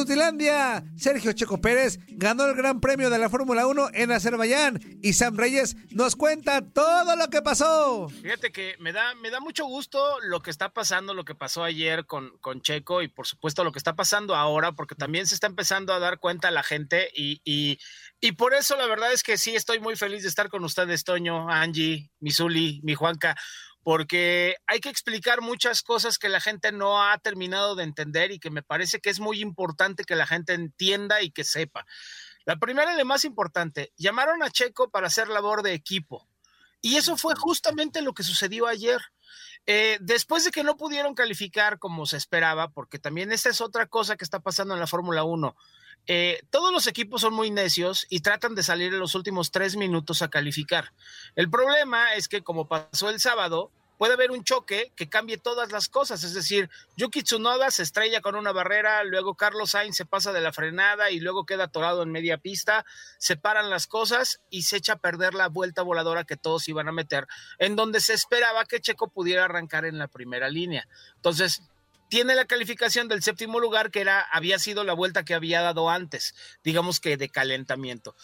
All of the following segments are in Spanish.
Inutilandia, Sergio Checo Pérez ganó el Gran Premio de la Fórmula 1 en Azerbaiyán y Sam Reyes nos cuenta todo lo que pasó. Fíjate que me da, me da mucho gusto lo que está pasando, lo que pasó ayer con, con Checo y por supuesto lo que está pasando ahora, porque también se está empezando a dar cuenta la gente y, y, y por eso la verdad es que sí estoy muy feliz de estar con ustedes, Toño, Angie, Misuli, mi Juanca porque hay que explicar muchas cosas que la gente no ha terminado de entender y que me parece que es muy importante que la gente entienda y que sepa. La primera y la más importante, llamaron a Checo para hacer labor de equipo. Y eso fue justamente lo que sucedió ayer. Eh, después de que no pudieron calificar como se esperaba, porque también esta es otra cosa que está pasando en la Fórmula 1, eh, todos los equipos son muy necios y tratan de salir en los últimos tres minutos a calificar. El problema es que como pasó el sábado, puede haber un choque que cambie todas las cosas. Es decir, Yuki Tsunoda se estrella con una barrera, luego Carlos Sainz se pasa de la frenada y luego queda atorado en media pista, se paran las cosas y se echa a perder la vuelta voladora que todos iban a meter, en donde se esperaba que Checo pudiera arrancar en la primera línea. Entonces, tiene la calificación del séptimo lugar, que era, había sido la vuelta que había dado antes, digamos que de calentamiento.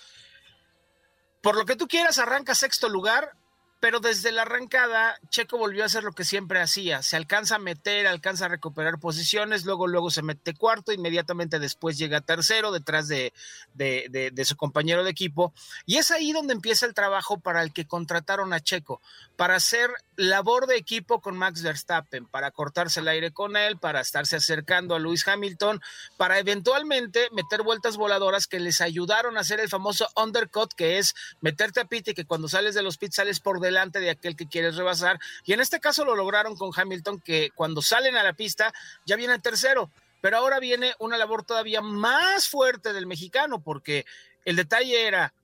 Por lo que tú quieras, arranca sexto lugar, pero desde la arrancada, Checo volvió a hacer lo que siempre hacía. Se alcanza a meter, alcanza a recuperar posiciones, luego, luego se mete cuarto, inmediatamente después llega tercero, detrás de, de, de, su compañero de equipo. Y es ahí donde empieza el trabajo para el que contrataron a Checo, para hacer labor de equipo con Max Verstappen, para cortarse el aire con él, para estarse acercando a Lewis Hamilton, para eventualmente meter vueltas voladoras que les ayudaron a hacer el famoso undercut, que es meterte a pit y que cuando sales de los pits sales por delante de aquel que quieres rebasar. Y en este caso lo lograron con Hamilton, que cuando salen a la pista ya viene tercero. Pero ahora viene una labor todavía más fuerte del mexicano, porque el detalle era,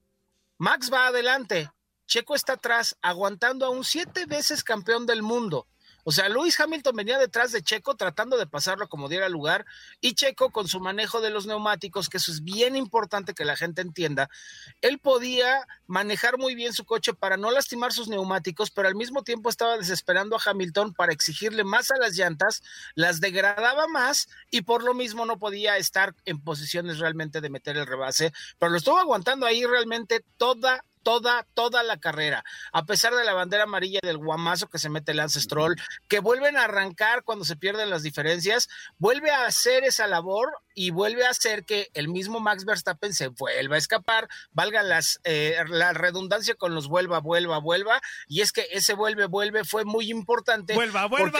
Max va adelante, Checo está atrás, aguantando a un siete veces campeón del mundo. O sea, Luis Hamilton venía detrás de Checo tratando de pasarlo como diera lugar y Checo con su manejo de los neumáticos, que eso es bien importante que la gente entienda, él podía manejar muy bien su coche para no lastimar sus neumáticos, pero al mismo tiempo estaba desesperando a Hamilton para exigirle más a las llantas, las degradaba más y por lo mismo no podía estar en posiciones realmente de meter el rebase, pero lo estuvo aguantando ahí realmente toda toda, toda la carrera, a pesar de la bandera amarilla del guamazo que se mete Lance Stroll, que vuelven a arrancar cuando se pierden las diferencias, vuelve a hacer esa labor y vuelve a hacer que el mismo Max Verstappen se vuelva a escapar, valga las, eh, la redundancia con los vuelva, vuelva, vuelva, y es que ese vuelve, vuelve fue muy importante. Vuelva, vuelva.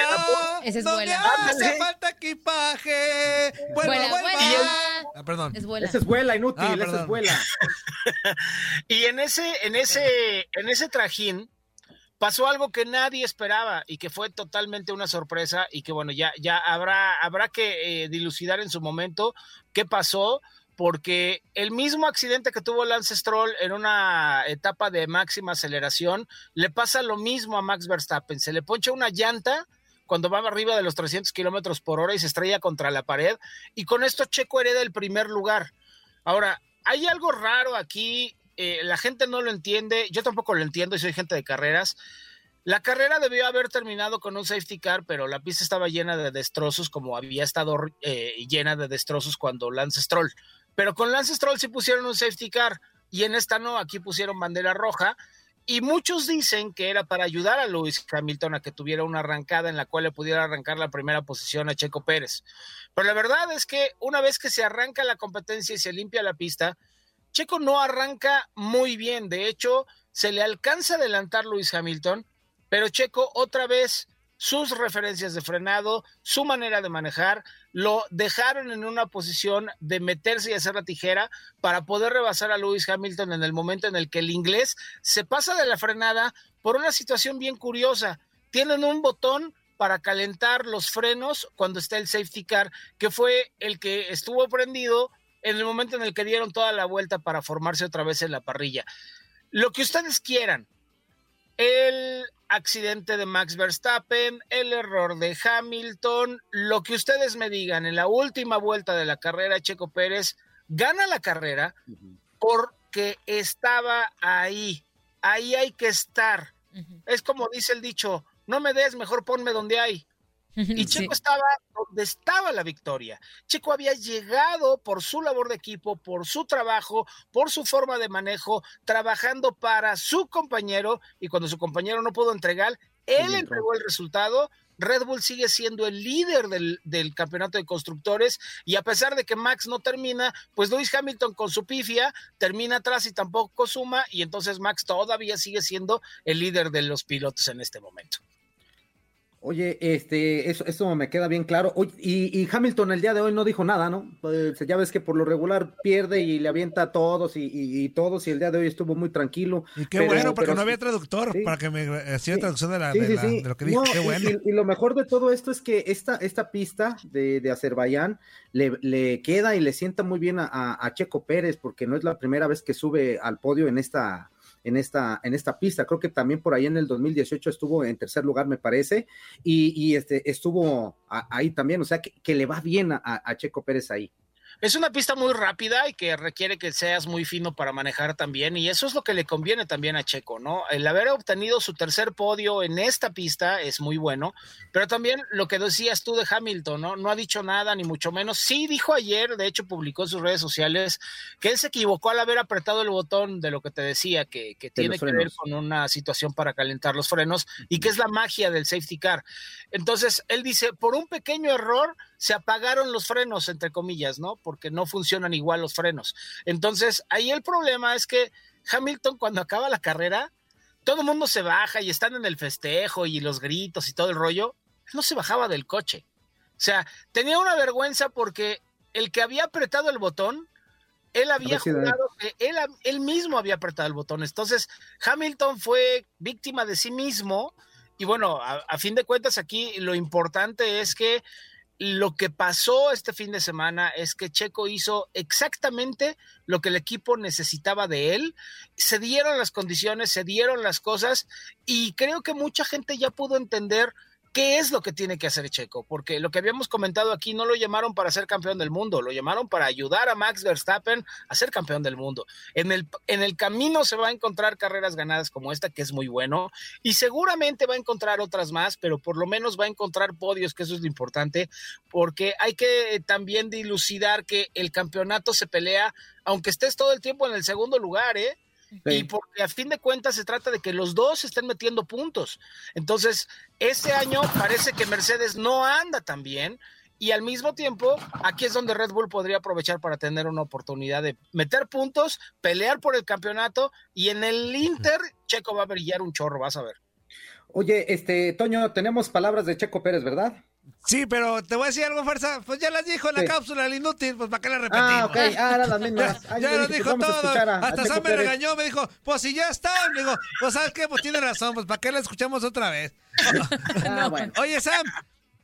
Ese es vuela. hace falta equipaje. Vuelva, Vuela, vuelva. vuela. Ah, perdón. Es vuela. Esa es vuela, inútil, Ah, esa perdón. es vuela. Y en ese, en ese, en ese trajín pasó algo que nadie esperaba y que fue totalmente una sorpresa y que bueno, ya, ya habrá, habrá que eh, dilucidar en su momento qué pasó, porque el mismo accidente que tuvo Lance Stroll en una etapa de máxima aceleración, le pasa lo mismo a Max Verstappen, se le poncha una llanta cuando va arriba de los 300 kilómetros por hora y se estrella contra la pared, y con esto Checo hereda el primer lugar. Ahora, hay algo raro aquí, eh, la gente no lo entiende, yo tampoco lo entiendo y soy gente de carreras. La carrera debió haber terminado con un safety car, pero la pista estaba llena de destrozos, como había estado eh, llena de destrozos cuando Lance Stroll. Pero con Lance Stroll sí pusieron un safety car y en esta no, aquí pusieron bandera roja. Y muchos dicen que era para ayudar a Lewis Hamilton a que tuviera una arrancada en la cual le pudiera arrancar la primera posición a Checo Pérez. Pero la verdad es que una vez que se arranca la competencia y se limpia la pista, Checo no arranca muy bien. De hecho, se le alcanza a adelantar Lewis Hamilton, pero Checo otra vez sus referencias de frenado, su manera de manejar, lo dejaron en una posición de meterse y hacer la tijera para poder rebasar a Lewis Hamilton en el momento en el que el inglés se pasa de la frenada por una situación bien curiosa. Tienen un botón para calentar los frenos cuando está el safety car, que fue el que estuvo prendido en el momento en el que dieron toda la vuelta para formarse otra vez en la parrilla. Lo que ustedes quieran, el accidente de Max Verstappen, el error de Hamilton, lo que ustedes me digan, en la última vuelta de la carrera, Checo Pérez gana la carrera porque estaba ahí, ahí hay que estar. Es como dice el dicho, no me des, mejor ponme donde hay. Y Checo estaba donde estaba la victoria. Checo había llegado por su labor de equipo, por su trabajo, por su forma de manejo, trabajando para su compañero y cuando su compañero no pudo entregar, él entregó el resultado. Red Bull sigue siendo el líder del, del, campeonato de constructores y a pesar de que Max no termina, pues Lewis Hamilton con su pifia termina atrás y tampoco suma y entonces Max todavía sigue siendo el líder de los pilotos en este momento. Oye, este, eso, eso me queda bien claro. y, Hamilton el día de hoy no dijo nada, ¿no? Pues, ya ves que por lo regular pierde y le avienta a todos y, todos, y el día de hoy estuvo muy tranquilo. Y qué bueno, porque no había traductor para que me hacía traducción de, la, de, lo que dijo. qué bueno. Y, lo mejor de todo esto es que esta, esta pista de, de Azerbaiyán le, le, queda y le sienta muy bien a, a Checo Pérez, porque no es la primera vez que sube al podio en esta en esta, en esta pista. Creo que también por ahí en el 2018 estuvo en tercer lugar, me parece, y, este, estuvo ahí también, o sea que, que le va bien a Checo Pérez ahí. Es una pista muy rápida y que requiere que seas muy fino para manejar también, y eso es lo que le conviene también a Checo, ¿no? El haber obtenido su tercer podio en esta pista es muy bueno, pero también lo que decías tú de Hamilton, ¿no? No ha dicho nada, ni mucho menos. Sí dijo ayer, de hecho publicó en sus redes sociales, que él se equivocó al haber apretado el botón de lo que te decía, que, que tiene que ver con una situación para calentar los frenos y que es la magia del safety car. Entonces, él dice, por un pequeño error, se apagaron los frenos, entre comillas, ¿no? Porque no funcionan igual los frenos. Entonces, ahí el problema es que Hamilton cuando acaba la carrera, todo el mundo se baja y están en el festejo y los gritos y todo el rollo, no se bajaba del coche. O sea, tenía una vergüenza porque el que había apretado el botón, él había jurado que él, él mismo había apretado el botón. Entonces, Hamilton fue víctima de sí mismo. Y bueno, a fin de cuentas aquí lo importante es que lo que pasó este fin de semana es que Checo hizo exactamente lo que el equipo necesitaba de él. Se dieron las condiciones, se dieron las cosas y creo que mucha gente ya pudo entender ¿Qué es lo que tiene que hacer Checo? Porque lo que habíamos comentado aquí no lo llamaron para ser campeón del mundo, lo llamaron para ayudar a Max Verstappen a ser campeón del mundo. En el, en el camino se va a encontrar carreras ganadas como esta, que es muy bueno, y seguramente va a encontrar otras más, pero por lo menos va a encontrar podios, que eso es lo importante, porque hay que también dilucidar que el campeonato se pelea, aunque estés todo el tiempo en el segundo lugar, ¿eh? Y porque a fin de cuentas se trata de que los dos estén metiendo puntos. Entonces, este año parece que Mercedes no anda tan bien. Y al mismo tiempo, aquí es donde Red Bull podría aprovechar para tener una oportunidad de meter puntos, pelear por el campeonato y en el Inter, Checo va a brillar un chorro, vas a ver. Oye, este, Toño, tenemos palabras de Checo Pérez, ¿verdad? Sí, pero te voy a decir algo, fuerza. Pues ya las dijo en la cápsula, el inútil, pues para qué la repetimos. Ah, ok, ah, eran las mismas. ya lo dijo todo. Hasta Sam me regañó, me dijo, pues si ya está. Me dijo, pues sabes qué, pues tiene razón, pues para qué la escuchamos otra vez. ah, bueno. Oye, Sam,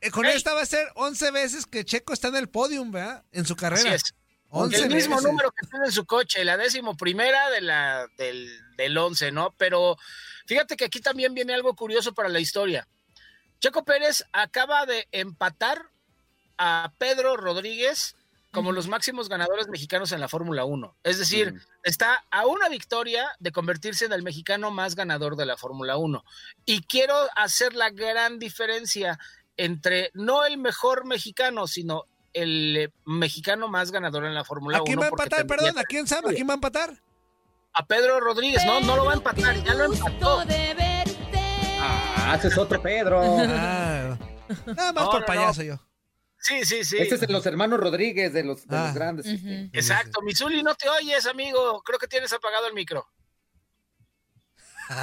eh, con esta va a ser 11 veces que Checo está en el podium, ¿verdad? En su carrera. Así es. 11 el mismo número que tiene en su coche, la décimo primera de la, del, del 11, ¿no? Pero fíjate que aquí también viene algo curioso para la historia. Checo Pérez acaba de empatar a Pedro Rodríguez como los máximos ganadores mexicanos en la Fórmula 1. Es decir, está a una victoria de convertirse en el mexicano más ganador de la Fórmula 1. Y quiero hacer la gran diferencia entre no el mejor mexicano, sino el mexicano más ganador en la Fórmula 1. ¿A quién va a empatar? Perdón, ¿a quién sabe? ¿A quién va a empatar? A Pedro Rodríguez, no, no lo va a empatar, ya lo empató. Ah, ese es otro Pedro. Ah, nada más por payaso yo. Sí, sí, sí. Este es de los hermanos Rodríguez, de los, ah. grandes. Exacto. Misuli, no te oyes, amigo. Creo que tienes apagado el micro.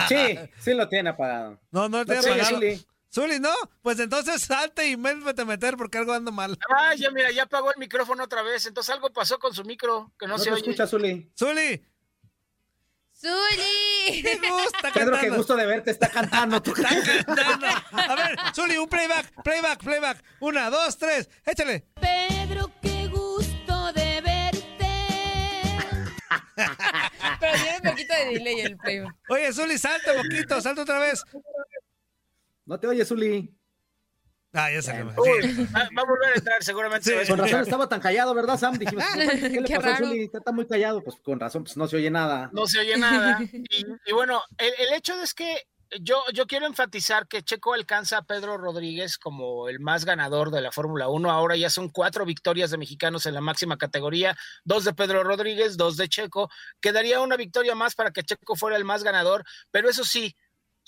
Sí, sí lo tiene apagado. No, no, tiene apagado. Zuli. ¿no? Pues entonces salte y métete a meter porque algo anda mal. Ah, ya mira, ya apagó el micrófono otra vez. Entonces algo pasó con su micro que no, se oye. escucha, Zuli. Zuli. ¡Zuli! ¡Qué gusta Pedro, qué gusto de verte, está cantando. Tú. Está cantando. A ver, Zuli, un playback, playback, playback. Una, dos, tres, échale. Pedro, qué gusto de verte. Pero tiene un poquito de delay el playback. Oye, Zuli, salta un poquito, salta otra vez. No te oyes, Zuli. Ah, ya se Uy, va, va, a volver a entrar, seguramente. Sí. Con razón estaba tan callado, ¿verdad, Sam? Dijimos, ¿qué le Qué pasó a Zuli? Está muy callado. Pues con razón, pues no se oye nada. No se oye nada. Y, y bueno, el, el, hecho es que yo, yo quiero enfatizar que Checo alcanza a Pedro Rodríguez como el más ganador de la Fórmula 1. Ahora ya son cuatro victorias de mexicanos en la máxima categoría, dos de Pedro Rodríguez, dos de Checo. Quedaría una victoria más para que Checo fuera el más ganador, pero eso sí,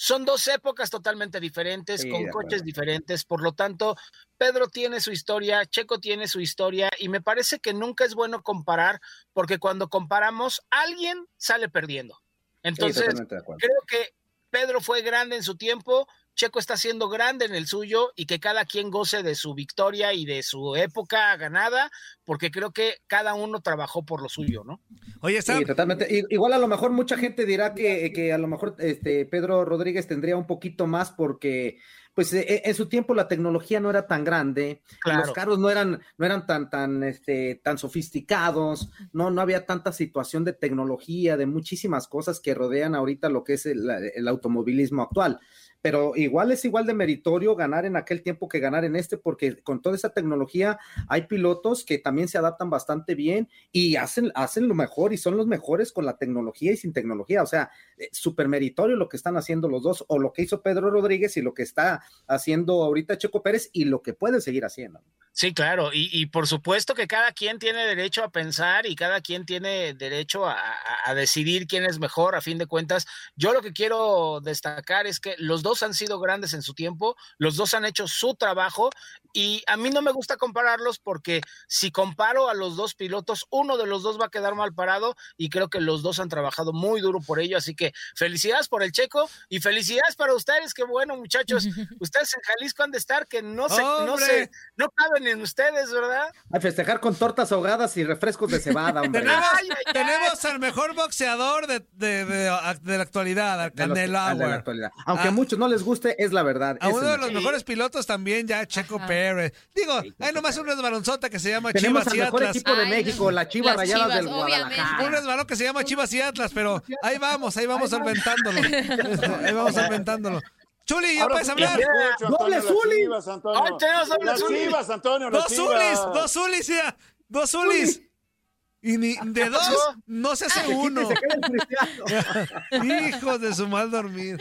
son dos épocas totalmente diferentes, sí, con coches diferentes, por lo tanto, Pedro tiene su historia, Checo tiene su historia, y me parece que nunca es bueno comparar, porque cuando comparamos, alguien sale perdiendo. Entonces, sí, creo que Pedro fue grande en su tiempo, Checo está siendo grande en el suyo y que cada quien goce de su victoria y de su época ganada, porque creo que cada uno trabajó por lo suyo, ¿no? Oye, Sam. Sí, totalmente. Igual a lo mejor mucha gente dirá que, que a lo mejor este Pedro Rodríguez tendría un poquito más porque pues en su tiempo la tecnología no era tan grande, claro. los carros no eran, no eran tan, tan, este, tan sofisticados, no, no había tanta situación de tecnología, de muchísimas cosas que rodean ahorita lo que es el, el automovilismo actual pero igual es igual de meritorio ganar en aquel tiempo que ganar en este, porque con toda esa tecnología hay pilotos que también se adaptan bastante bien y hacen, hacen lo mejor y son los mejores con la tecnología y sin tecnología. O sea, súper meritorio lo que están haciendo los dos, o lo que hizo Pedro Rodríguez y lo que está haciendo ahorita Checo Pérez y lo que pueden seguir haciendo. Sí, claro, y, y por supuesto que cada quien tiene derecho a pensar y cada quien tiene derecho a, a, a decidir quién es mejor, a fin de cuentas. Yo lo que quiero destacar es que los dos han sido grandes en su tiempo, los dos han hecho su trabajo y a mí no me gusta compararlos porque si comparo a los dos pilotos, uno de los dos va a quedar mal parado y creo que los dos han trabajado muy duro por ello, así que felicidades por el checo y felicidades para ustedes, que bueno muchachos, ustedes en Jalisco han de estar que no se, no se, no caben en ustedes, ¿verdad? A festejar con tortas ahogadas y refrescos de cebada, hombre. tenemos, ay, ay, tenemos al mejor boxeador de, de, de, de la actualidad, al Canelo de la actualidad. Aunque ah, muchos no les guste, es la verdad. A uno de los mejores pilotos también, ya Checo Ajá. Pérez. Digo, sí, hay nomás un resbalonzota que se llama Tenemos Chivas al y mejor Atlas. equipo de México, la Chivas Rayadas Chivas, del Guadalajara. Un resbalón que se llama Chivas y Atlas, pero ahí vamos, ahí vamos solventándolo. ahí vamos solventándolo. Chuli, ya puedes hablar. ¡Doble Zuli! ¡Ay, tenemos doble Zuli! Chivas, Antonio, Dos Zulis, dos Zulis, ya. Dos Zulis. Y ni de dos no se hace uno. Hijos de su mal dormir.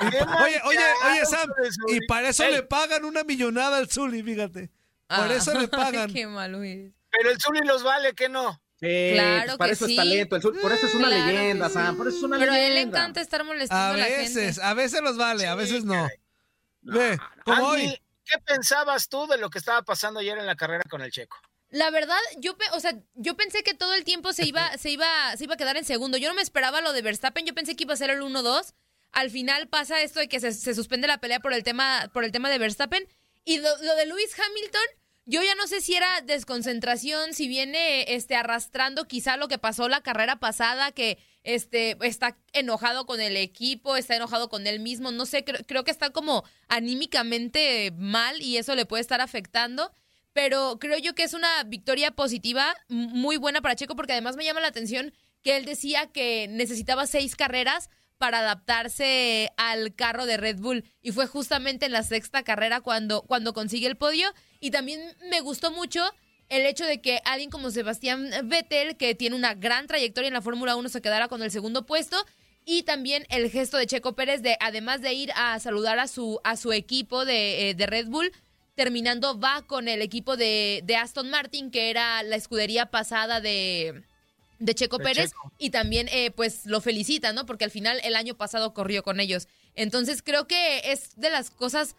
Oye, oye, oye, Sam. Y para eso le pagan una millonada al Zuli, fíjate. Por eso le pagan. Qué malo eres. Pero el Zuli los vale, ¿qué no? Sí, Claro pues para que eso sí. es talento, el sur- por eso es una Claro leyenda, Sam, por eso es una Pero a leyenda. él le encanta estar molestando A a, la veces, gente. a veces los vale, a veces no. Ve, como Andy, hoy. ¿qué pensabas tú de lo que estaba pasando ayer en la carrera con el Checo? La verdad, yo, o sea, yo pensé que todo el tiempo se iba, se iba, se iba a quedar en segundo. Yo no me esperaba lo de Verstappen. Yo pensé que iba a ser el 1-2. Al final pasa esto de que se, se suspende la pelea por el tema, por el tema de Verstappen. Y lo, lo de Lewis Hamilton, yo ya no sé si era desconcentración, si viene este arrastrando quizá lo que pasó la carrera pasada, que este está enojado con el equipo, está enojado con él mismo, no sé, creo, creo que está como anímicamente mal y eso le puede estar afectando. Pero creo yo que es una victoria positiva, muy buena para Checo, porque además me llama la atención que él decía que necesitaba seis carreras para adaptarse al carro de Red Bull y fue justamente en la sexta carrera cuando, cuando consigue el podio y también me gustó mucho el hecho de que alguien como Sebastián Vettel, que tiene una gran trayectoria en la Fórmula 1, se quedara con el segundo puesto y también el gesto de Checo Pérez de además de ir a saludar a su, a su equipo de, eh, de Red Bull, terminando va con el equipo de, de Aston Martin, que era la escudería pasada de, de Checo De Pérez, Checo. y también eh, pues lo felicita, ¿no? Porque al final el año pasado corrió con ellos. Entonces creo que es de las cosas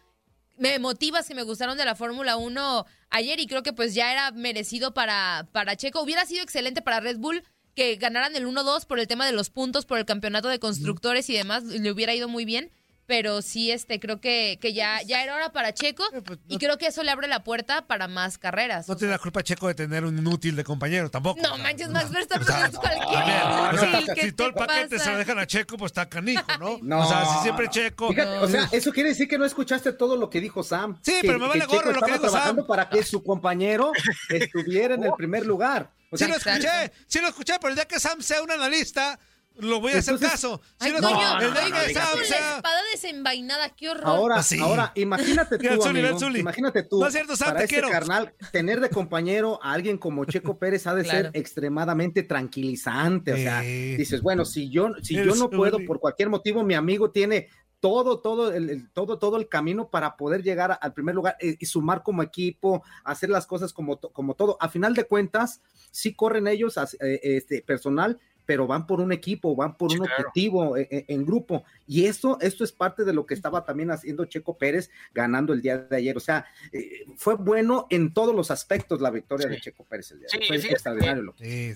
me emotivas que me gustaron de la Fórmula 1 ayer y creo que pues ya era merecido para, para Checo. Hubiera sido excelente para Red Bull que ganaran el 1-2 por el tema de los puntos, por el campeonato de constructores y demás, le hubiera ido muy bien. Pero sí, este, creo que, que ya, ya era hora para Checo eh, pues, y creo que eso le abre la puerta para más carreras. No tiene la culpa Checo de tener un inútil de compañero tampoco. No manches, Max Verstappen es cualquier Si todo el paquete se lo dejan a Checo, pues está canijo, ¿no? no o sea, si siempre Checo. o sea, eso quiere decir que no escuchaste todo lo que dijo Sam. Sí, pero me vale gorro lo que dijo Sam. para que su compañero estuviera en el primer lugar. sí lo escuché, sí lo escuché, pero el día que Sam sea un analista lo voy a hacer caso. Ay, no, no, el no, la espada desenvainada, qué horror. Ahora, ah, ahora imagínate tú, amigo, imagínate tú, no es cierto, para este carnal, tener de compañero a alguien como Checo Pérez ha de ser extremadamente tranquilizante. O sea, dices, bueno, si yo, si yo no puedo por cualquier motivo, mi amigo tiene todo, todo el, todo, todo el camino para poder llegar al primer lugar y, sumar como equipo, hacer las cosas como, como todo. A final de cuentas, sí corren ellos eh, este, personal, pero van por un equipo, van por un objetivo eh, eh, en, grupo. Y esto, esto es parte de lo que estaba también haciendo Checo Pérez ganando el día de ayer. O sea, eh, fue bueno en todos los aspectos la victoria de Checo Pérez el día de ayer. fue extraordinario lo que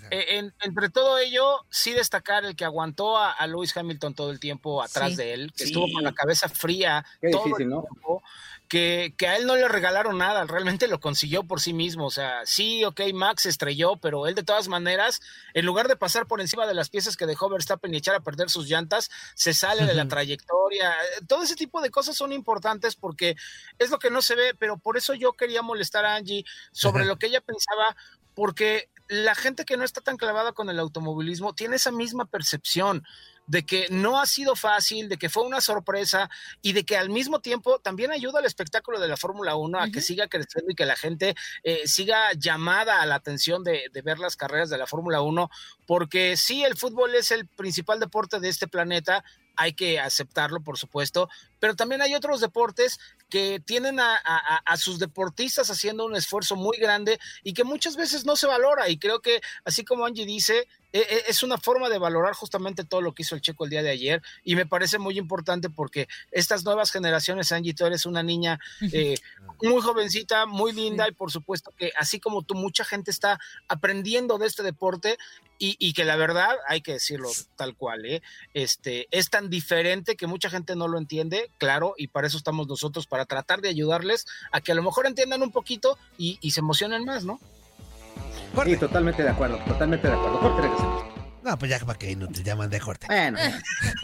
entre todo ello, sí destacar el que aguantó a, a Lewis Hamilton todo el tiempo atrás de él, que estuvo con la cabeza fría. Qué difícil, ¿no? Que, que, a él no le regalaron nada, realmente lo consiguió por sí mismo. O sea, sí, ok, Max estrelló, pero él de todas maneras, en lugar de pasar por encima de las piezas que dejó Verstappen y echar a perder sus llantas, se sale de la trayectoria. Todo ese tipo de cosas son importantes porque es lo que no se ve, pero por eso yo quería molestar a Angie sobre lo que ella pensaba, porque la gente que no está tan clavada con el automovilismo tiene esa misma percepción de que no ha sido fácil, de que fue una sorpresa y de que al mismo tiempo también ayuda al espectáculo de la Fórmula 1 a que siga creciendo y que la gente eh, siga llamada a la atención de, de ver las carreras de la Fórmula 1, porque sí, el fútbol es el principal deporte de este planeta, hay que aceptarlo, por supuesto, pero también hay otros deportes que tienen a, sus deportistas haciendo un esfuerzo muy grande y que muchas veces no se valora. Y creo que, así como Angie dice, e, e, es una forma de valorar justamente todo lo que hizo el Checo el día de ayer y me parece muy importante porque estas nuevas generaciones, Angie, tú eres una niña eh, muy jovencita, muy linda y por supuesto que así como tú, mucha gente está aprendiendo de este deporte y, que la verdad, hay que decirlo tal cual, ¿eh? este, es tan diferente que mucha gente no lo entiende, claro, y para eso estamos nosotros, para tratar de ayudarles a que a lo mejor entiendan un poquito y, se emocionen más, ¿no? Sí, totalmente de acuerdo, totalmente de acuerdo. Corte, No, pues ya para que no te llaman de corte. Bueno,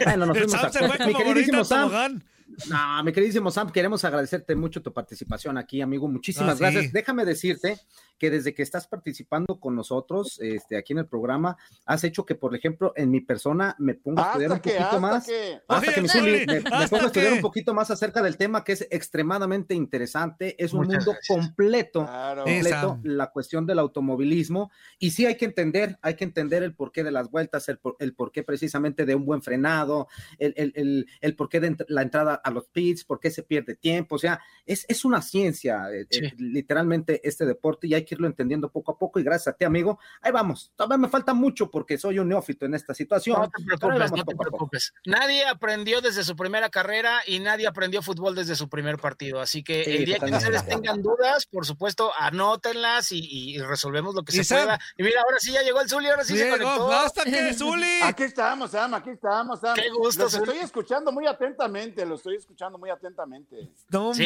bueno nos fuimos a... Mi queridísimo Sam, no, mi queridísimo Sam, queremos agradecerte mucho tu participación aquí, amigo. Muchísimas ah, gracias. Déjame decirte que desde que estás participando con nosotros este, aquí en el programa, has hecho que, por ejemplo, en mi persona me ponga a estudiar un poquito más. Hasta que me, ponga a estudiar un poquito más acerca del tema que es extremadamente interesante. Es un mundo completo, completo la cuestión del automovilismo. Y sí hay que entender, hay que entender el porqué de las vueltas, el, el porqué precisamente de un buen frenado, el, el, el, porqué de la entrada a los pits, por qué se pierde tiempo. O sea, es, es una ciencia, eh, eh, literalmente, este deporte y hay que irlo entendiendo poco a poco y gracias a ti, amigo. Ahí vamos. Todavía me falta mucho porque soy un neófito en esta situación. No te preocupes, no te preocupes. Nadie aprendió desde su primera carrera y nadie aprendió fútbol desde su primer partido. Así que el día que ustedes tengan dudas, por supuesto, anótenlas y, resolvemos lo que se pueda. Y mira, ahora sí ya llegó el Zuli, ahora sí se conectó. ¡Basta que Zuli! Aquí estamos, Sam, aquí estamos, Sam. Qué gusto, Lo estoy escuchando muy atentamente, lo estoy escuchando muy atentamente. No sí,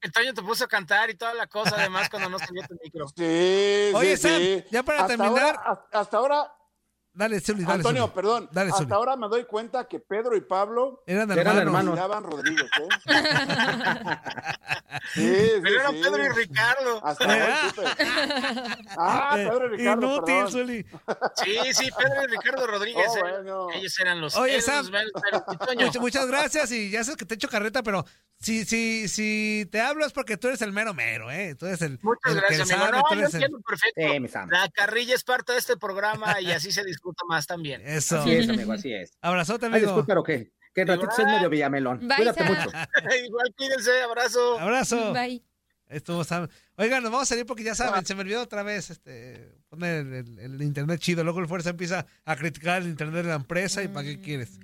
el Toño te puso a cantar y toda la cosa, además, cuando no salió tu micro. Sí, Oye, Sam, ya para terminar. hasta ahora Dale, Zuli, dale. Antonio, perdón. hasta ahora me doy cuenta que Pedro y Pablo eran hermanos. hermanos. Eran Rodríguez, ¿eh? sí, sí, Pero eran Pedro y Ricardo. Hasta ahora Ah, Pedro y Ricardo. Inútil, Zuli. Sí, sí, Pedro y Ricardo Rodríguez. Oh, eh. Ellos eran los. Oye, Sam. Los muchas gracias y ya sé que te echo carreta, pero si, si, si te hablo es porque tú eres el mero mero, ¿eh? Tú eres el. Muchas gracias, amigo. no, yo entiendo perfecto. La carrilla es parte de este programa y así se discute más también. Eso. Así es, amigo, así es. Abrazote, amigo. Ay, disculpa, pero que, que ratito es medio Villamelón. Cuídate mucho. Igual, cuídense, abrazo. Abrazo. Bye. Estuvo Oigan, nos vamos a salir porque ya saben, se me olvidó otra vez este poner el, internet chido. Luego el Fuerza empieza a criticar el internet de la empresa y ¿para qué quieres?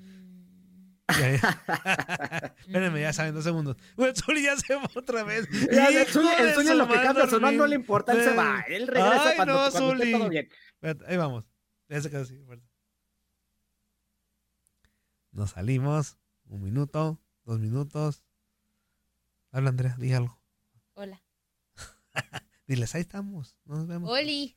Espérenme, ya saben, dos segundos. Bueno, Zuli ya se va otra vez. Ya, el sueño, lo que cambia, su no le importa, él se va. Él regresa Ay, cuando, no, cuando todo bien. Ahí vamos. Ese así, Nos salimos. Un minuto, dos minutos. Habla, Andrea, di algo. Hola. Diles, ahí estamos. Nos vemos. Oli.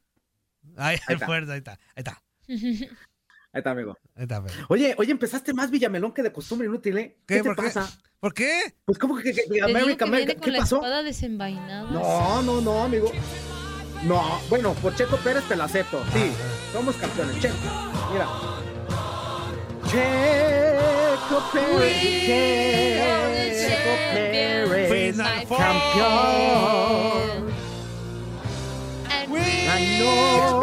Ahí, ahí, está. ahí está. Ahí está. Ahí está, amigo. Ahí está, amigo. Oye, oye, empezaste más Villamelón que de costumbre inútil, ¿eh? ¿Qué, te pasa? ¿Por qué? Pues, ¿cómo que, que, que América, América? ¿Qué la pasó? Espada desenvainada. No, no, no, amigo. No, bueno, por Checo Pérez te la acepto. Sí, somos campeones. Checo, mira. Checo Pérez. Checo Pérez. Campeón. Ganó.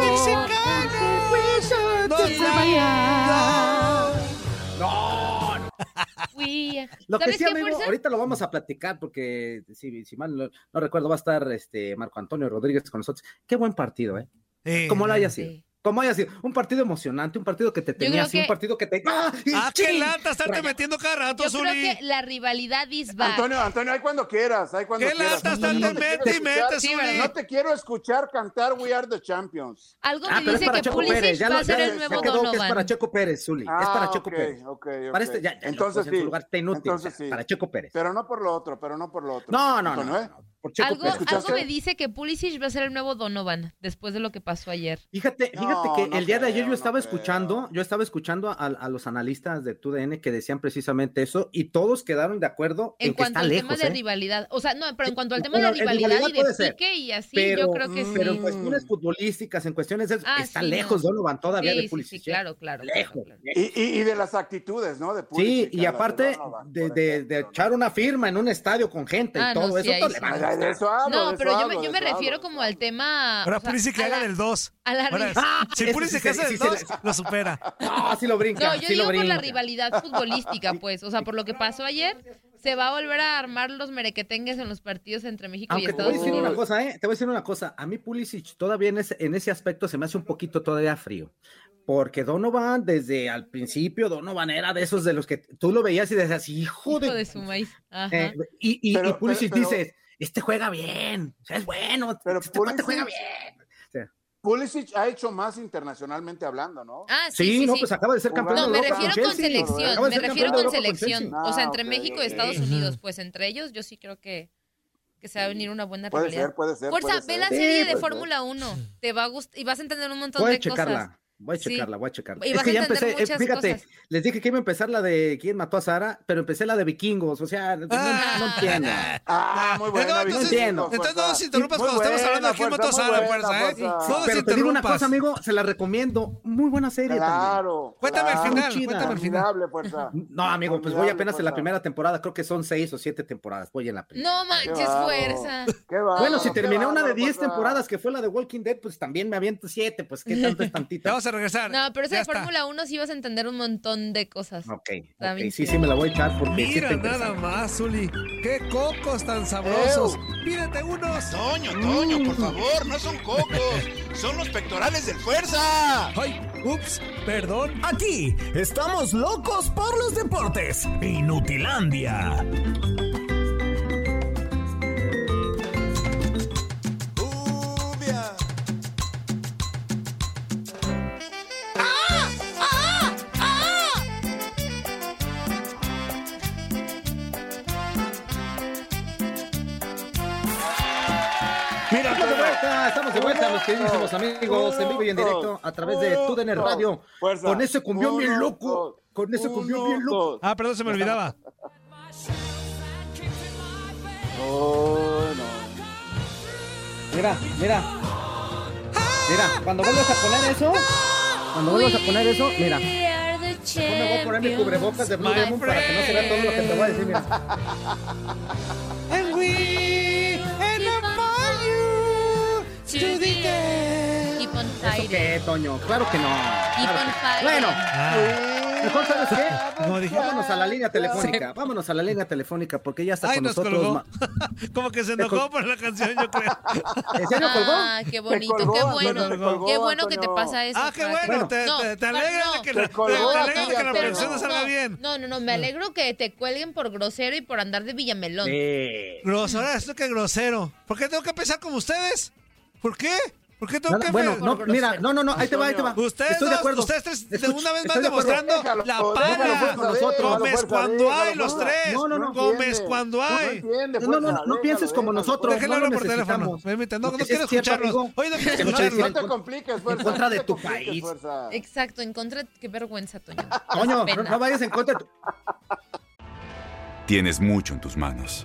No, Lo que sí, amigo, ahorita lo vamos a platicar porque si, si mal no, no, recuerdo va a estar este Marco Antonio Rodríguez con nosotros. Qué buen partido, ¿eh? Sí, Como lo haya sido. Sí como haya sido, un partido emocionante, un partido que te tenía así, que... un partido que te. ¡Ah, ah qué lata estarte metiendo cada rato, Yo Zuli. creo que la rivalidad is back. Antonio, Antonio, hay cuando quieras, hay cuando ¿Qué quieras. ¿Qué lata estarte no mete y mete, sí, No te quiero escuchar cantar We Are the Champions. Algo me ah, dice que Checo Pulisic Pérez, va a ser el nuevo quedó Donovan. Que es para Checo Pérez, Zuli. Ah, es para Checo okay, Pérez. Okay, okay. Para este, ya, ya Entonces no, sí. En su lugar está inútil. Entonces, o sea, sí. Para Checo Pérez. Pero no por lo otro, pero no por lo otro. No, no, no. ¿Eh? no. Por Checo algo, Pérez. algo me dice que Pulisic va a ser el nuevo Donovan después de lo que pasó ayer. Fíjate, fíjate No, que no el día de ayer yo estaba no escuchando, yo estaba escuchando a, a los analistas de TUDN que decían precisamente eso y todos quedaron de acuerdo en, En que cuanto está al lejos. tema de ¿eh? rivalidad, o sea, no, pero en cuanto al tema Bueno, de rivalidad, rivalidad y de puede ser, pique y así, Pero, yo creo que sí. pero en cuestiones futbolísticas, en cuestiones de eso, Ah, está sí, lejos no. Donovan todavía sí, de sí, Pulisic. sí, claro, claro. Lejos. claro, claro. Y, y, y de las actitudes, ¿no? De Sí, Pulisic, y a las aparte Donovan, de, echar una firma en un estadio con gente Ah, y todo no, sí, eso, de eso hablo, No, de pero eso yo me, hablo, yo de me refiero hablo. como al tema. Ahora o sea, Pulisic que haga la- del 2. A la Ahora, Ah, si Pulisic sí hace del sí se 2, lo supera. No, sí lo brinca. No, yo lo digo por la rivalidad futbolística, pues. O sea, por lo que pasó ayer, se va a volver a armar los merequetengues en los partidos entre México y Aunque te voy a Estados decir Unidos. una cosa, ¿eh? Te voy a decir una cosa. A mí Pulisic todavía en ese, en ese aspecto se me hace un poquito todavía frío. Porque Donovan, desde al principio, Donovan era de esos de los que tú lo veías y decías, hijo de... Hijo de su maíz. Ajá. Eh, y, y, Pero- y Pulisic pero- pero- dices, este juega bien, o sea, es bueno, Pero este cuate Pulisic- juega bien. Pulisic ha hecho más internacionalmente hablando, ¿no? Ah, Sí, sí, sí, no, sí. pues acaba de ser campeón No, de me Europa refiero con Chelsea. selección, me refiero con selección. O sea, Ah, entre México y. Estados Unidos, pues entre ellos yo sí creo que, que se va a venir una buena Puede rivalidad. ser, puede ser. Fuerza, puede ve ser. la Sí, serie de Fórmula 1. Te va a gustar y vas a entender un montón a de cosas. Voy a Sí. checarla, voy a checarla. Y Es que ya empecé, eh, fíjate, cosas. les dije que iba a empezar la de quién mató a Sara, pero empecé la de vikingos, o sea, no, Ah. no entiendo. Ah, muy buena. No, Vicente, entiendo. fuerza. Entonces no nos interrumpas cuando estamos hablando de quién mató a Sara, fuerza, ¿eh? fuerza. No nos Pero te digo una cosa, amigo, se la recomiendo. Muy buena serie también. Claro. Cuéntame el claro. final, chida. cuéntame el final. Fuerza. No, amigo, pues voy apenas en la primera temporada, creo que son seis o siete temporadas, voy en la primera. No manches, fuerza. Bueno, si terminé una de bárbaro, 10 fuerza. temporadas, que fue la de Walking Dead, pues también me aviento siete, pues qué tanto es tantito. Regresar. No, pero esa de. Fórmula 1 sí vas a entender un montón de cosas. Ok, Está ok, bien sí, sí me la voy a echar porque Mira nada más, Zuli. ¡Qué cocos tan sabrosos! ¡Pídete unos! Toño, Toño, por favor, no son cocos, son los pectorales del fuerza. ¡Ay! ¡Ups! Perdón. Aquí estamos locos por los deportes. Inutilandia. Mis queridísimos amigos, en vivo y en directo a través de TUDN Radio. fuerza. Con ese cumbión bien loco, dos, con ese cumbión bien loco. dos. Ah, perdón, se me olvidaba. Oh, no. Mira, mira. Mira, cuando vuelvas a poner eso, cuando vuelvas a poner eso, mira. Yo me voy a poner mi cubrebocas de Blue Demon para que no se vea todo lo que te voy a decir, mira. Keep on ¿Eso qué, Toño? Claro que no. Keep Claro on que- fighting. Bueno, Ah, mejor sabes qué? como dije. Vámonos a la línea telefónica, vámonos a la línea telefónica porque ya está Ay, con nos nosotros. colgó. ma- Como que se enojó por la canción, yo creo. ¿En serio colgó? Ah, qué bonito, colgó, qué Antonio, bueno. te colgó, qué bueno que te Antonio. pasa eso. Ah, qué Frank. bueno. Te, No, te, te alegra no. de que Te la, te, colgó, te alegra de que la Antonio. producción no salga no, bien. No, no, no, me alegro que te cuelguen por grosero y por andar de Villamelón. Sí. Grosero, esto que grosero. ¿Por qué tengo que pensar como ustedes? ¿Por qué? ¿Por qué tengo que Bueno, no, mira, no, no, no, ahí te va, ahí te va. Ustedes, Estoy de acuerdo. ustedes tres, de una vez más demostrando la pana. Gómez cuando hay los tres. No, no, no. Gómez cuando hay. No, no, no, no pienses como nosotros. Déjenlo por teléfono. No, no quiero escucharlos. Oye, no quiero escucharlos. No te compliques, En contra de tu país. Exacto, en contra. Qué vergüenza, Toño. Toño, no vayas en contra de tu... Tienes mucho en tus manos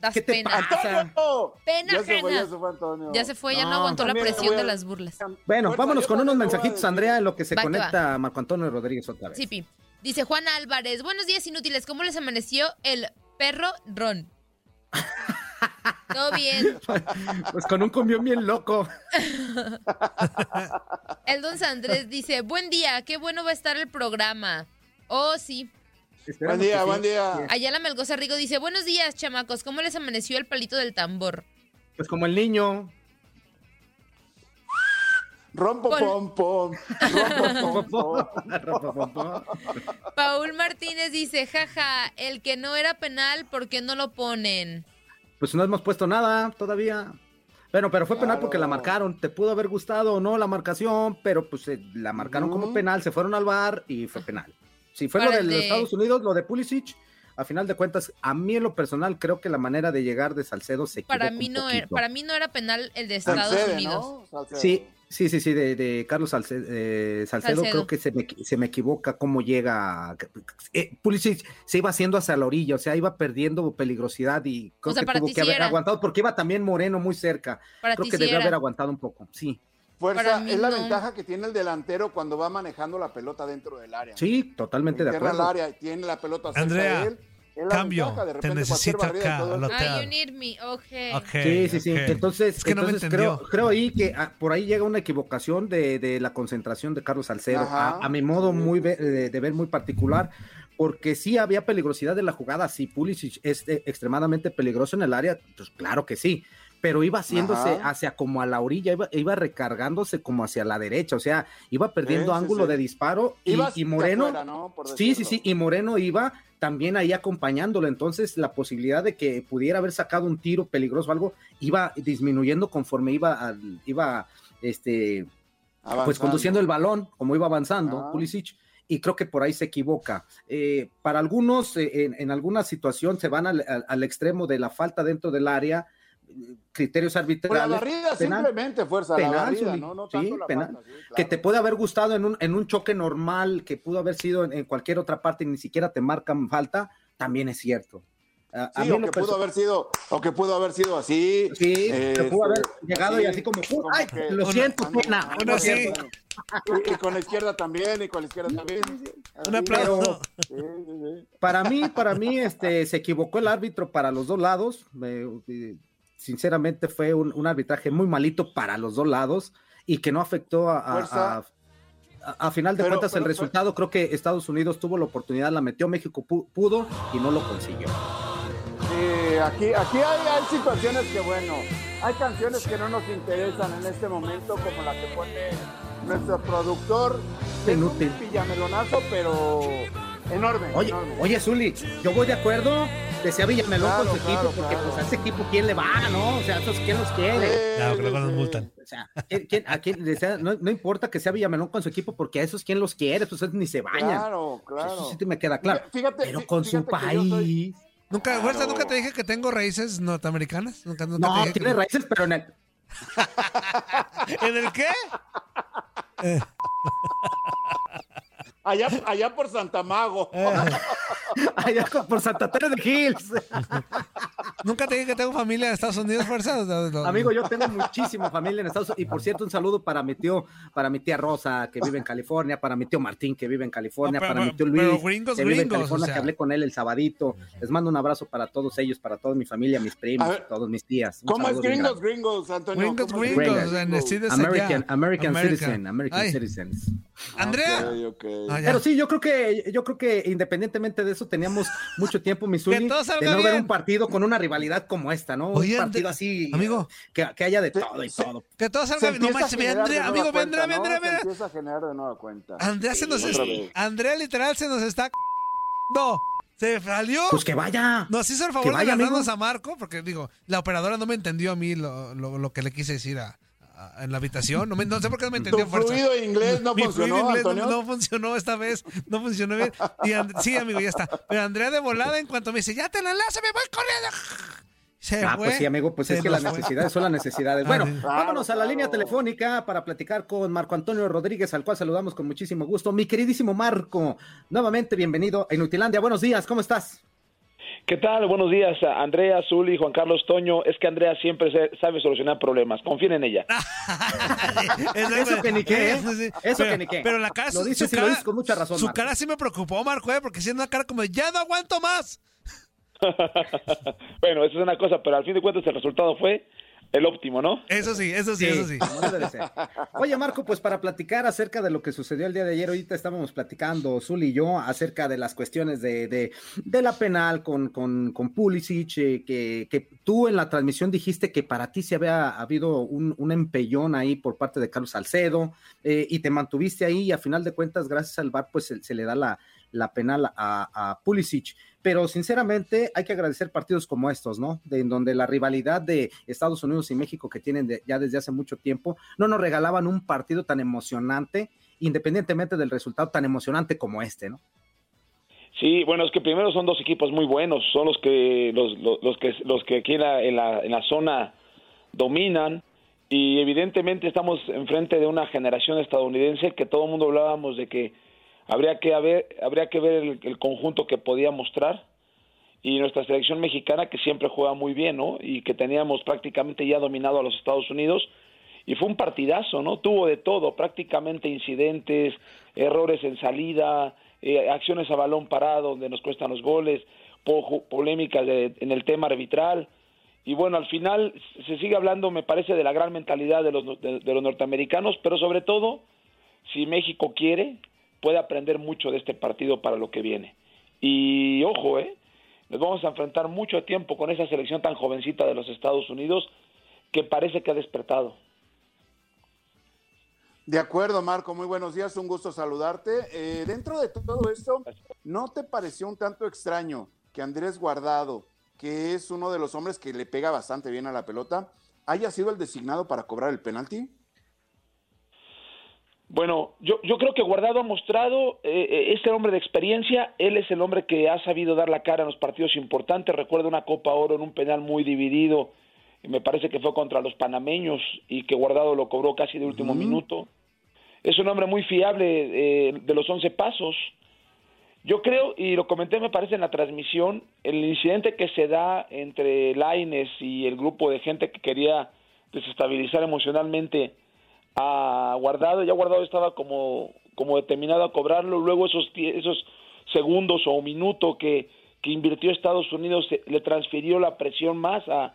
Das ¿Qué pena. Pena ya Se fue, ya, se fue, Antonio. ya se fue, ya no, aguantó la presión de las burlas. Bueno, vámonos con unos mensajitos, Andrea, en lo que se conecta Marco Antonio Rodríguez otra vez. Sí, Dice Juan Álvarez, buenos días inútiles, ¿cómo les amaneció el perro Ron? Todo bien. Pues con un cumbión bien loco. el don Sandrés dice, buen día, qué bueno va a estar el programa. Oh, sí. Buen día, buen día. Ayala Melgoza Rigo dice, buenos días, chamacos. ¿Cómo les amaneció el palito del tambor? Pues como el niño. Rompo pom pom. Paul Martínez dice, jaja, el que no era penal, ¿por qué no lo ponen? Pues no hemos puesto nada todavía. Bueno, pero fue penal porque la marcaron. Te pudo haber gustado o no la marcación, pero pues eh, la marcaron como penal, se fueron al bar y fue penal. Si fue lo de Estados Unidos, lo de Pulisic, a final de cuentas, a mí en lo personal creo que la manera de llegar de Salcedo se para mí no era, Para mí no era penal el de Estados Unidos. Sí, sí, sí, sí, de, Carlos eh, Salcedo, creo que se me, se me, equivoca cómo llega. Eh, Pulisic se iba haciendo hacia la orilla, o sea, iba perdiendo peligrosidad y creo que tuvo que haber aguantado porque iba también Moreno muy cerca. creo que debe haber aguantado un poco, sí. Fuerza es la ventaja que tiene el delantero cuando va manejando la pelota dentro del área. Sí, totalmente de acuerdo. El área, tiene la pelota Andrea, él. Cambio, te necesito acá Ah, you need me, okay. sí, sí, sí. Entonces, entonces creo, creo ahí que ah, por ahí llega una equivocación de, de la concentración de Carlos Salcedo, a, mi modo muy de, ver muy particular, porque sí había peligrosidad de la jugada, si Pulisic es eh, extremadamente peligroso en el área, pues claro que sí, pero iba haciéndose hacia como a la orilla, iba, recargándose como hacia la derecha, o sea, iba perdiendo ángulo de disparo y, Moreno, sí, sí, sí, y Moreno iba también ahí acompañándolo, entonces la posibilidad de que pudiera haber sacado un tiro peligroso o algo iba disminuyendo conforme iba, iba, este, pues conduciendo el balón, como iba avanzando, Pulisic y creo que por ahí se equivoca. Eh, para algunos, eh, en, alguna situación se van al, extremo de la falta dentro del área, criterios arbitrales. la barrida simplemente fuerza, penal, la barrida, ¿no? no sí, penal. Que te puede haber gustado en un, en un choque normal, que pudo haber sido en, cualquier otra parte y ni siquiera te marcan falta, también es cierto. sí, o que pudo haber sido, o que pudo haber sido así. Sí, que pudo haber este, llegado y así como, ay, lo siento, pena. Y, con la izquierda también, y con la izquierda también. Pero, para mí, para mí, este, se equivocó el árbitro para los dos lados sinceramente fue un, arbitraje muy malito para los dos lados y que no afectó a, a, final de cuentas el resultado. Creo que Estados Unidos tuvo la oportunidad, la metió, México pudo y no lo consiguió. Sí, aquí, aquí hay, hay situaciones que, bueno, hay canciones que no nos interesan en este momento, como la que pone nuestro productor. Inútil. Un pillamelonazo, pero enorme. Oye, oye, Zuli, yo voy de acuerdo decía Villamelón con su equipo, porque pues a ese equipo quién le va, ¿no? O sea, esos quién los quiere. Claro, que luego nos multan. O sea, ¿quién, a quién, decía, no, no, importa que sea Villamelón con su equipo, porque a esos quién los quiere, pues ni se bañan. Claro, claro. Eso sí me queda claro. Fíjate, Pero con su país. Nunca, fuerza, nunca te dije que tengo raíces norteamericanas. Nunca, nunca no, te tiene raíces, pero en el. ¿En el qué? Allá, allá por Santa Mago. allá por Santa Teresa de Hills. Nunca te dije que tengo familia en Estados Unidos, fuerza. Amigo, yo tengo muchísima familia en Estados Unidos. Y por cierto, un saludo para mi tío, para mi tía Rosa, que vive en California, para mi tío Martín, que vive en California, para mi tío Luis, que vive en California, que hablé con él el sabadito. Les mando un abrazo para todos ellos, para toda mi familia, mis primos, todos mis tías. ¿Cómo es gringos, gringos, Antonio? Gringos, gringos, American, American Citizen, American Citizens. Andrea. Ah, Pero sí, yo creo que yo creo que independientemente de eso teníamos mucho tiempo, Missouri, de no ver un partido con una rivalidad como esta, ¿no? un partido así, amigo, que, que, haya de todo y todo. Que todo salga bien. No manches, Andrea, amigo, vendrá, vendrá, vendrá. empieza a generar de nueva cuenta. Andrea se nos Andrea literal se nos está no. Se salió. Pues que vaya. Nos hizo el favor de ganarnos a Marco, porque digo, la operadora no me entendió a mí lo, lo, lo que le quise decir a, en la habitación. No, me, no, sé por qué no me entendió tu fluido inglés no funcionó, no, funcionó esta vez. No funcionó bien. Y sí, amigo, ya está. Pero Andrea de volada, en cuanto me dice, ya te la enlace, me voy corriendo. Se ah, pues sí, amigo, pues es que las necesidades son las necesidades. Bueno, vámonos a la línea telefónica para platicar con Marco Antonio Rodríguez, al cual saludamos con muchísimo gusto. Mi queridísimo Marco, nuevamente bienvenido a Inutilandia. Buenos días, ¿cómo estás? ¿Qué tal? Buenos días, Andrea, Zuli, Juan Carlos Toño. Es que Andrea siempre sabe solucionar problemas. Confíen en ella. eso que ni qué, ¿eh? Eso que ni qué. Pero la cara, lo dices lo dices con mucha razón. Su cara sí me preocupó, Marco, ¿eh? porque siendo una cara como de, ya no aguanto más. bueno, eso es una cosa, pero al fin de cuentas el resultado fue el óptimo, ¿no? Eso sí, eso sí, eso sí. Oye, Marco, pues para platicar acerca de lo que sucedió el día de ayer, ahorita estábamos platicando, Zul y yo, acerca de las cuestiones de, de, de la penal con, con, con Pulisic, eh, que, que, tú en la transmisión dijiste que para ti se había habido un, un empellón ahí por parte de Carlos Salcedo, eh, y te mantuviste ahí, y a final de cuentas, gracias al VAR, pues se, se le da la, la penal a, a Pulisic pero sinceramente hay que agradecer partidos como estos, ¿no? De en donde la rivalidad de Estados Unidos y México que tienen ya desde hace mucho tiempo no nos regalaban un partido tan emocionante, independientemente del resultado tan emocionante como este, ¿no? Sí, bueno, es que primero son dos equipos muy buenos, son los que los, los, que los que aquí en la, en la, en la zona dominan y evidentemente estamos enfrente de una generación estadounidense que todo el mundo hablábamos de que habría que haber, habría que ver el, conjunto que podía mostrar y nuestra selección mexicana que siempre juega muy bien, ¿no? Y que teníamos prácticamente ya dominado a los Estados Unidos y fue un partidazo, ¿no? Tuvo de todo, prácticamente incidentes, errores en salida, eh, acciones a balón parado donde nos cuestan los goles, polémicas en el tema arbitral. Y bueno, al final se sigue hablando, me parece, de la gran mentalidad de los, de los norteamericanos, pero sobre todo, si México quiere, puede aprender mucho de este partido para lo que viene. Y ojo, ¿eh? Nos vamos a enfrentar mucho tiempo con esa selección tan jovencita de los Estados Unidos que parece que ha despertado. De acuerdo, Marco, muy buenos días, un gusto saludarte. Eh, dentro de todo esto, ¿no te pareció un tanto extraño que Andrés Guardado, que es uno de los hombres que le pega bastante bien a la pelota, haya sido el designado para cobrar el penalti? Bueno, yo, yo creo que Guardado ha mostrado, eh, este hombre de experiencia, él es el hombre que ha sabido dar la cara en los partidos importantes. Recuerdo una Copa Oro en un penal muy dividido, y me parece que fue contra los panameños y que Guardado lo cobró casi de último minuto. Es un hombre muy fiable eh, de los once pasos. Yo creo, y lo comenté me parece en la transmisión, el incidente que se da entre Laines y el grupo de gente que quería desestabilizar emocionalmente a Guardado, ya Guardado estaba como, como determinado a cobrarlo, luego esos, esos segundos o minuto que, que invirtió Estados Unidos le transfirió la presión más a,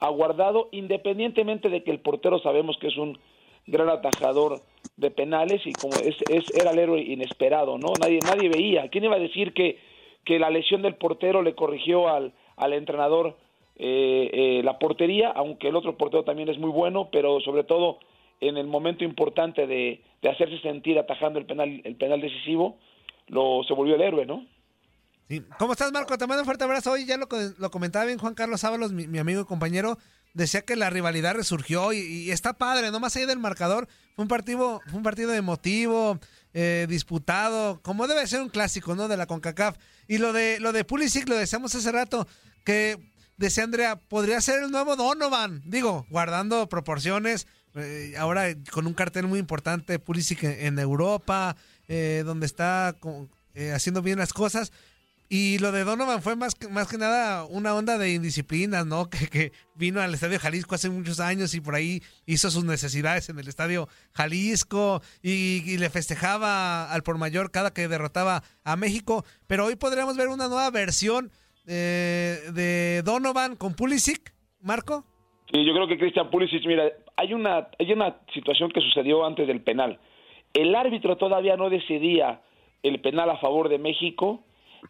a Guardado, independientemente de que el portero sabemos que es un gran atajador de penales y como es, es era el héroe inesperado, ¿no? Nadie, nadie veía. ¿Quién iba a decir que, que la lesión del portero le corrigió al, al entrenador eh, eh, la portería, aunque el otro portero también es muy bueno, pero sobre todo en el momento importante de, hacerse sentir atajando el penal, el penal decisivo, lo, se volvió el héroe, ¿no? Sí. ¿Cómo estás, Marco? Te mando un fuerte abrazo. Hoy ya lo, lo comentaba bien Juan Carlos Ábalos, mi, amigo y compañero. Decía que la rivalidad resurgió y, está padre, no más allá del marcador. Fue un partido, fue un partido emotivo, eh, disputado, como debe ser un clásico, ¿no? De la CONCACAF. Y lo de, lo de Pulisic, lo decíamos hace rato, que decía Andrea, podría ser el nuevo Donovan. Digo, guardando proporciones, eh, ahora con un cartel muy importante, Pulisic en, Europa, eh, donde está eh, haciendo bien las cosas. Y lo de Donovan fue más que, más que nada una onda de indisciplina, ¿no? Que, que, vino al Estadio Jalisco hace muchos años y por ahí hizo sus necesidades en el Estadio Jalisco y, le festejaba al por mayor cada que derrotaba a México. Pero hoy podríamos ver una nueva versión eh, de Donovan con Pulisic, Marco. Sí, yo creo que Cristian Pulisic, mira, hay una, hay una situación que sucedió antes del penal. El árbitro todavía no decidía el penal a favor de México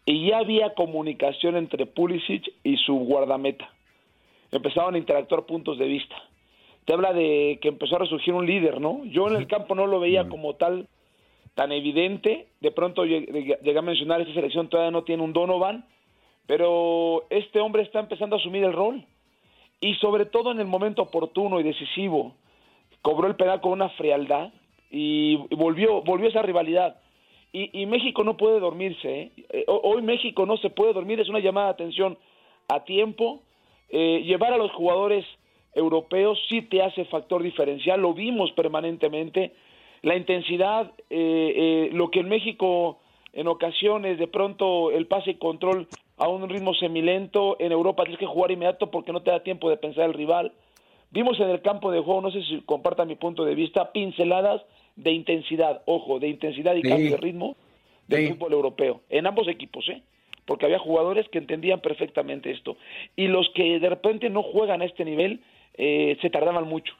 y ya había comunicación entre Pulisic y su guardameta. Empezaron a interactuar puntos de vista. Te habla de que empezó a resurgir un líder, ¿no? Yo en el campo no lo veía como tal tan evidente. De pronto llegué a mencionar, esta selección todavía no tiene un Donovan, pero este hombre está empezando a asumir el rol. Y sobre todo en el momento oportuno y decisivo, cobró el penal con una frialdad y volvió, volvió esa rivalidad y, México no puede dormirse. ¿eh? Eh, hoy México no se puede dormir, es una llamada de atención a tiempo. Eh, llevar a los jugadores europeos sí te hace factor diferencial, lo vimos permanentemente. La intensidad, lo que en México en ocasiones de pronto el pase y control a un ritmo semilento, en Europa tienes que jugar inmediato porque no te da tiempo de pensar el rival. Vimos en el campo de juego, no sé si compartan mi punto de vista, pinceladas de intensidad, ojo, de intensidad y cambio de ritmo del fútbol europeo, en ambos equipos, ¿eh? Porque había jugadores que entendían perfectamente esto. Y los que de repente no juegan a este nivel eh, se tardaban mucho.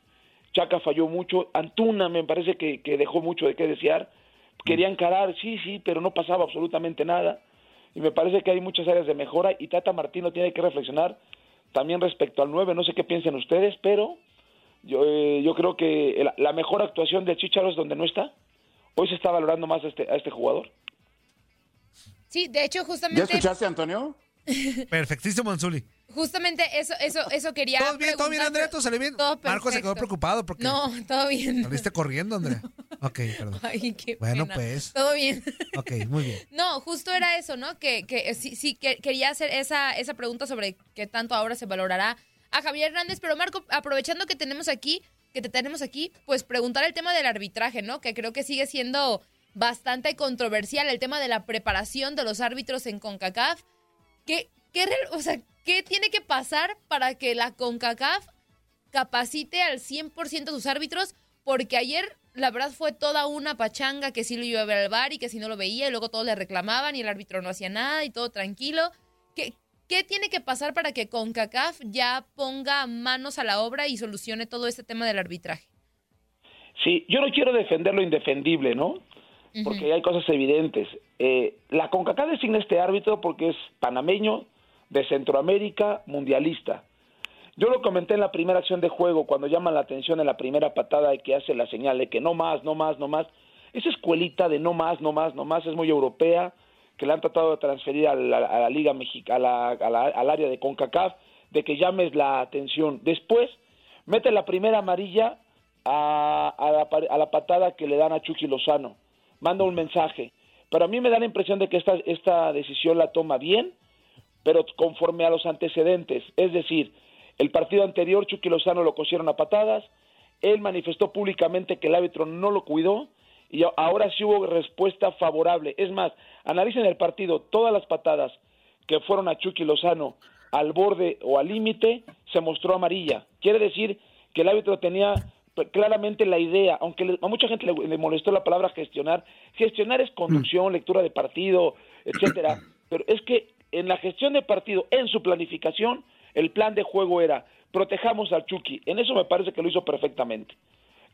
Chaca falló mucho, Antuna me parece que, que dejó mucho de qué desear. Quería encarar, sí, sí, pero no pasaba absolutamente nada. Y me parece que hay muchas áreas de mejora y Tata Martino tiene que reflexionar también respecto al 9, no sé qué piensen ustedes, pero yo, eh, yo creo que la, mejor actuación de Chicharo es donde no está. Hoy se está valorando más a este, a este jugador. Sí, de hecho, justamente. ¿Ya escuchaste, Antonio? Perfectísimo, Anzuli. Justamente eso, eso, eso quería. ¿Todo bien, todo bien, Andrea? ¿Todo salió bien? Todo Marco se quedó preocupado porque. No, todo bien. Saliste corriendo, Andrea. Ok, perdón. Ay, qué Bueno, pues. Todo bien. Ok, muy bien. No, justo era eso, ¿no? Que, que sí, sí, que, quería hacer esa, esa pregunta sobre qué tanto ahora se valorará a Javier Hernández, pero Marco, aprovechando que tenemos aquí, que te tenemos aquí, pues preguntar el tema del arbitraje, ¿no? Que creo que sigue siendo bastante controversial el tema de la preparación de los árbitros en CONCACAF. ¿Qué, qué, o sea, ¿qué tiene que pasar para que la CONCACAF capacite al 100% sus árbitros? Porque ayer la verdad fue toda una pachanga que sí lo iba a ver al bar y que si no lo veía y luego todos le reclamaban y el árbitro no hacía nada y todo tranquilo. ¿Qué, ¿Qué tiene que pasar para que CONCACAF ya ponga manos a la obra y solucione todo este tema del arbitraje? Sí, yo no quiero defender lo indefendible, ¿no? Porque hay cosas evidentes. Eh, la CONCACAF designa este árbitro porque es panameño, de Centroamérica, mundialista. Yo lo comenté en la primera acción de juego, cuando llama la atención en la primera patada y que hace la señal de que no más, no más, no más. Esa escuelita de no más, no más, no más es muy europea que le han tratado de transferir a la, Liga Mexicana, al área de CONCACAF, de que llames la atención. Después, mete la primera amarilla a, la, patada que le dan a Chucky Lozano. Manda un mensaje. Pero a mí me da la impresión de que esta, esta decisión la toma bien, pero conforme a los antecedentes. Es decir, el partido anterior Chucky Lozano lo cosieron a patadas, él manifestó públicamente que el árbitro no lo cuidó, y ahora sí hubo respuesta favorable. Es más, analicen el partido, todas las patadas que fueron a Chucky Lozano al borde o al límite, se mostró amarilla. Quiere decir que el árbitro tenía claramente la idea, aunque a mucha gente le, molestó la palabra gestionar, gestionar es conducción, lectura de partido, etcétera, pero es que en la gestión de partido, en su planificación, el plan de juego era protejamos al Chucky. En eso me parece que lo hizo perfectamente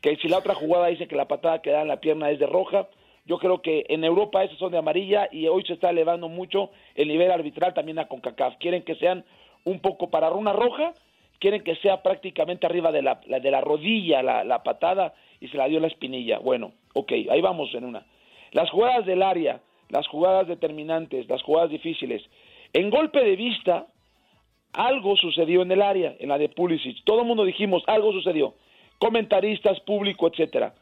que si la otra jugada dice que la patada que da en la pierna es de roja, yo creo que en Europa esas son de amarilla y hoy se está elevando mucho el nivel arbitral también a CONCACAF. Quieren que sean un poco para una roja, quieren que sea prácticamente arriba de la, de la rodilla la, patada y se la dio la espinilla. Bueno, ok, ahí vamos en una. Las jugadas del área, las jugadas determinantes, las jugadas difíciles. En golpe de vista, algo sucedió en el área, en la de Pulisic. Todo el mundo dijimos, algo sucedió comentaristas, público, etcétera.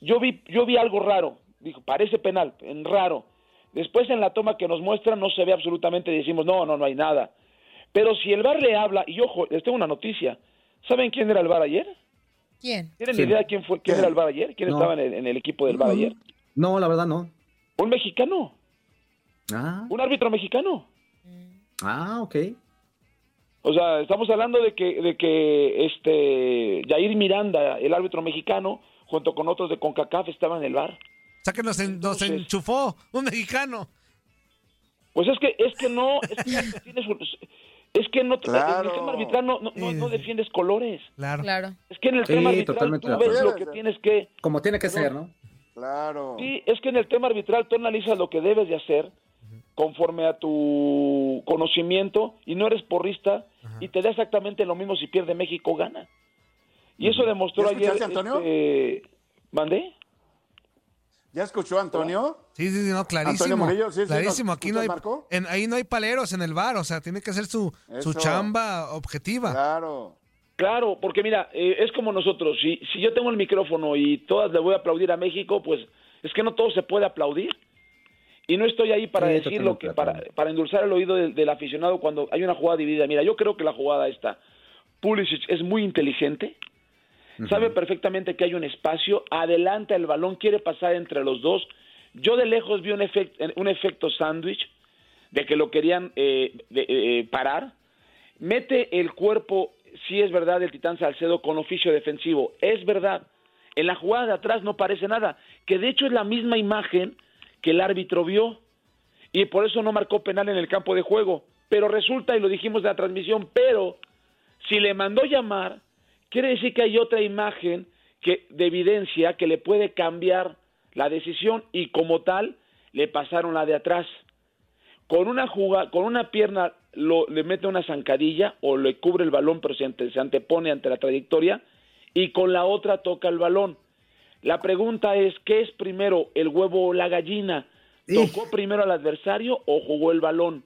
Yo vi, yo vi algo raro, dijo, parece penal, en raro. Después en la toma que nos muestran no se ve absolutamente, decimos, no, no, no hay nada. Pero si el VAR le habla, y ojo, les tengo una noticia, ¿saben quién era el VAR ayer? ¿Quién? ¿Tienen idea quién fue, quién era el VAR ayer? ¿Quién estaba en el, equipo del VAR ayer? No, la verdad no. Un mexicano. Ah. Un árbitro mexicano. Ah, ok. O sea, estamos hablando de que, de que este Jair Miranda, el árbitro mexicano, junto con otros de CONCACAF, estaban en el bar. O sea que nos, nos enchufó un mexicano. Pues es que, es que no, es que, es que no, claro. en el tema arbitral no, no, defiendes colores. Claro. claro. Es que en el tema arbitral tú ves lo que tienes que... Como tiene que ser, ¿no? Claro. Sí, es que en el tema arbitral tú analizas lo que debes de hacer conforme a tu conocimiento y no eres porrista y te da exactamente lo mismo si pierde México o gana. Y eso demostró ayer. Antonio? Este, ¿Mandé? ¿Ya escuchó Antonio? Sí, sí, sí, no, clarísimo. clarísimo, aquí no hay, en, ahí no hay paleros en el bar, o sea, tiene que ser su, su chamba objetiva. Claro. Claro, porque mira, eh, es como nosotros, si, si yo tengo el micrófono y todas le voy a aplaudir a México, pues es que no todo se puede aplaudir. Y no estoy ahí para decirlo, que para, para endulzar el oído del, aficionado cuando hay una jugada dividida. Mira, yo creo que la jugada está. Pulisic es muy inteligente, sabe perfectamente que hay un espacio, adelanta el balón, quiere pasar entre los dos. Yo de lejos vi un, efecto un efecto sándwich de que lo querían eh, eh, parar. Mete el cuerpo, si es verdad, el Titán Salcedo con oficio defensivo. Es verdad. En la jugada de atrás no parece nada, que de hecho es la misma imagen que el árbitro vio y por eso no marcó penal en el campo de juego. Pero resulta, y lo dijimos de la transmisión, pero si le mandó llamar, quiere decir que hay otra imagen que, de evidencia que le puede cambiar la decisión y como tal le pasaron la de atrás. Con una juga, con una pierna lo, le mete una zancadilla o le cubre el balón pero se, se antepone ante la trayectoria y con la otra toca el balón. La pregunta es, ¿qué es primero, el huevo o la gallina? ¿Tocó primero al adversario o jugó el balón?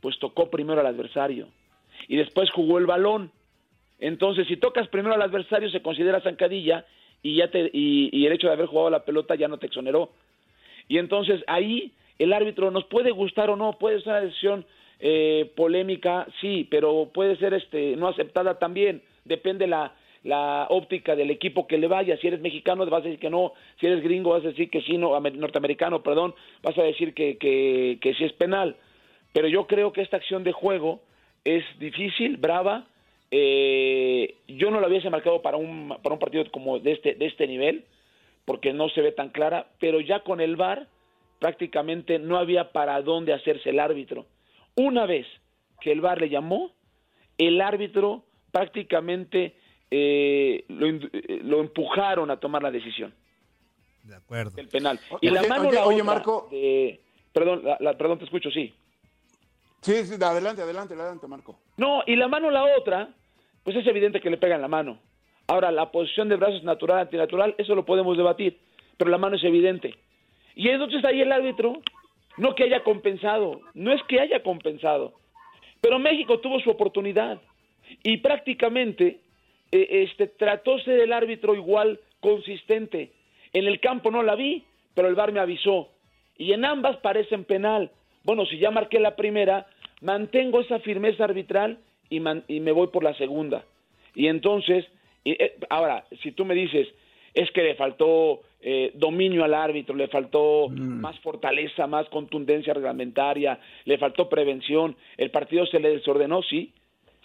Pues tocó primero al adversario y después jugó el balón. Entonces, si tocas primero al adversario se considera zancadilla y ya te y, el hecho de haber jugado la pelota ya no te exoneró. Y entonces ahí el árbitro nos puede gustar o no, puede ser una decisión eh, polémica, sí, pero puede ser este no aceptada también. Depende la la óptica del equipo que le vaya. Si eres mexicano, vas a decir que no. Si eres gringo, vas a decir que sí, no, norteamericano, perdón, vas a decir que, que, que sí es penal. Pero yo creo que esta acción de juego es difícil, brava. Eh, yo no la hubiese marcado para un, para un partido como de este, de este nivel, porque no se ve tan clara, pero ya con el VAR prácticamente no había para dónde hacerse el árbitro. Una vez que el VAR le llamó, el árbitro prácticamente eh, eh, lo, empujaron a tomar la decisión. De acuerdo. El penal. Y la mano la oye, Marco. perdón, la, perdón, te escucho, sí. Sí, sí, adelante, adelante, adelante, Marco. No, y la mano la otra, pues es evidente que le pegan la mano. Ahora, la posición de brazos natural, antinatural, eso lo podemos debatir, pero la mano es evidente. Y entonces ahí el árbitro, no que haya compensado, no es que haya compensado, pero México tuvo su oportunidad y prácticamente este, trató ser el árbitro igual consistente. En el campo no la vi, pero el VAR me avisó. Y en ambas parecen penal. Bueno, si ya marqué la primera, mantengo esa firmeza arbitral y, me voy por la segunda. Y entonces, eh, ahora, si tú me dices, es que le faltó eh, dominio al árbitro, le faltó mm. más fortaleza, más contundencia reglamentaria, le faltó prevención, el partido se le desordenó, sí,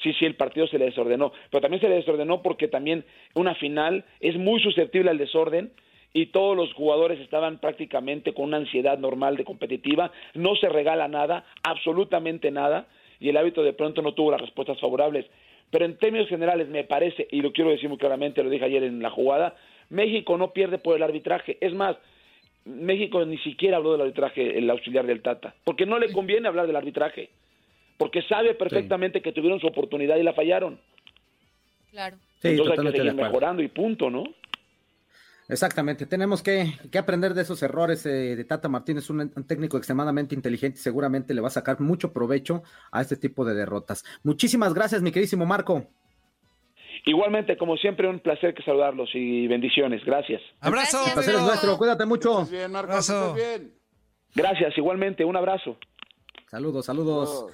sí, sí, el partido se le desordenó, pero también se le desordenó porque también una final es muy susceptible al desorden y todos los jugadores estaban prácticamente con una ansiedad normal de competitiva, no se regala nada, absolutamente nada, y el hábito de pronto no tuvo las respuestas favorables. Pero en términos generales me parece, y lo quiero decir muy claramente, lo dije ayer en la jugada, México no pierde por el arbitraje. Es más, México ni siquiera habló del arbitraje, el auxiliar del Tata, porque no le conviene hablar del arbitraje porque sabe perfectamente que tuvieron su oportunidad y la fallaron. Claro. Entonces hay que seguir mejorando y punto, ¿no? Exactamente, tenemos que, aprender de esos errores eh, de Tata Martínez, un, un, técnico extremadamente inteligente y seguramente le va a sacar mucho provecho a este tipo de derrotas. Muchísimas gracias, mi queridísimo Marco. Igualmente, como siempre, un placer que saludarlos y bendiciones. Gracias. Abrazo. Un placer es nuestro, cuídate mucho. Bien, Marco, abrazo. Bien. Gracias, igualmente, un abrazo. Saludos, saludos.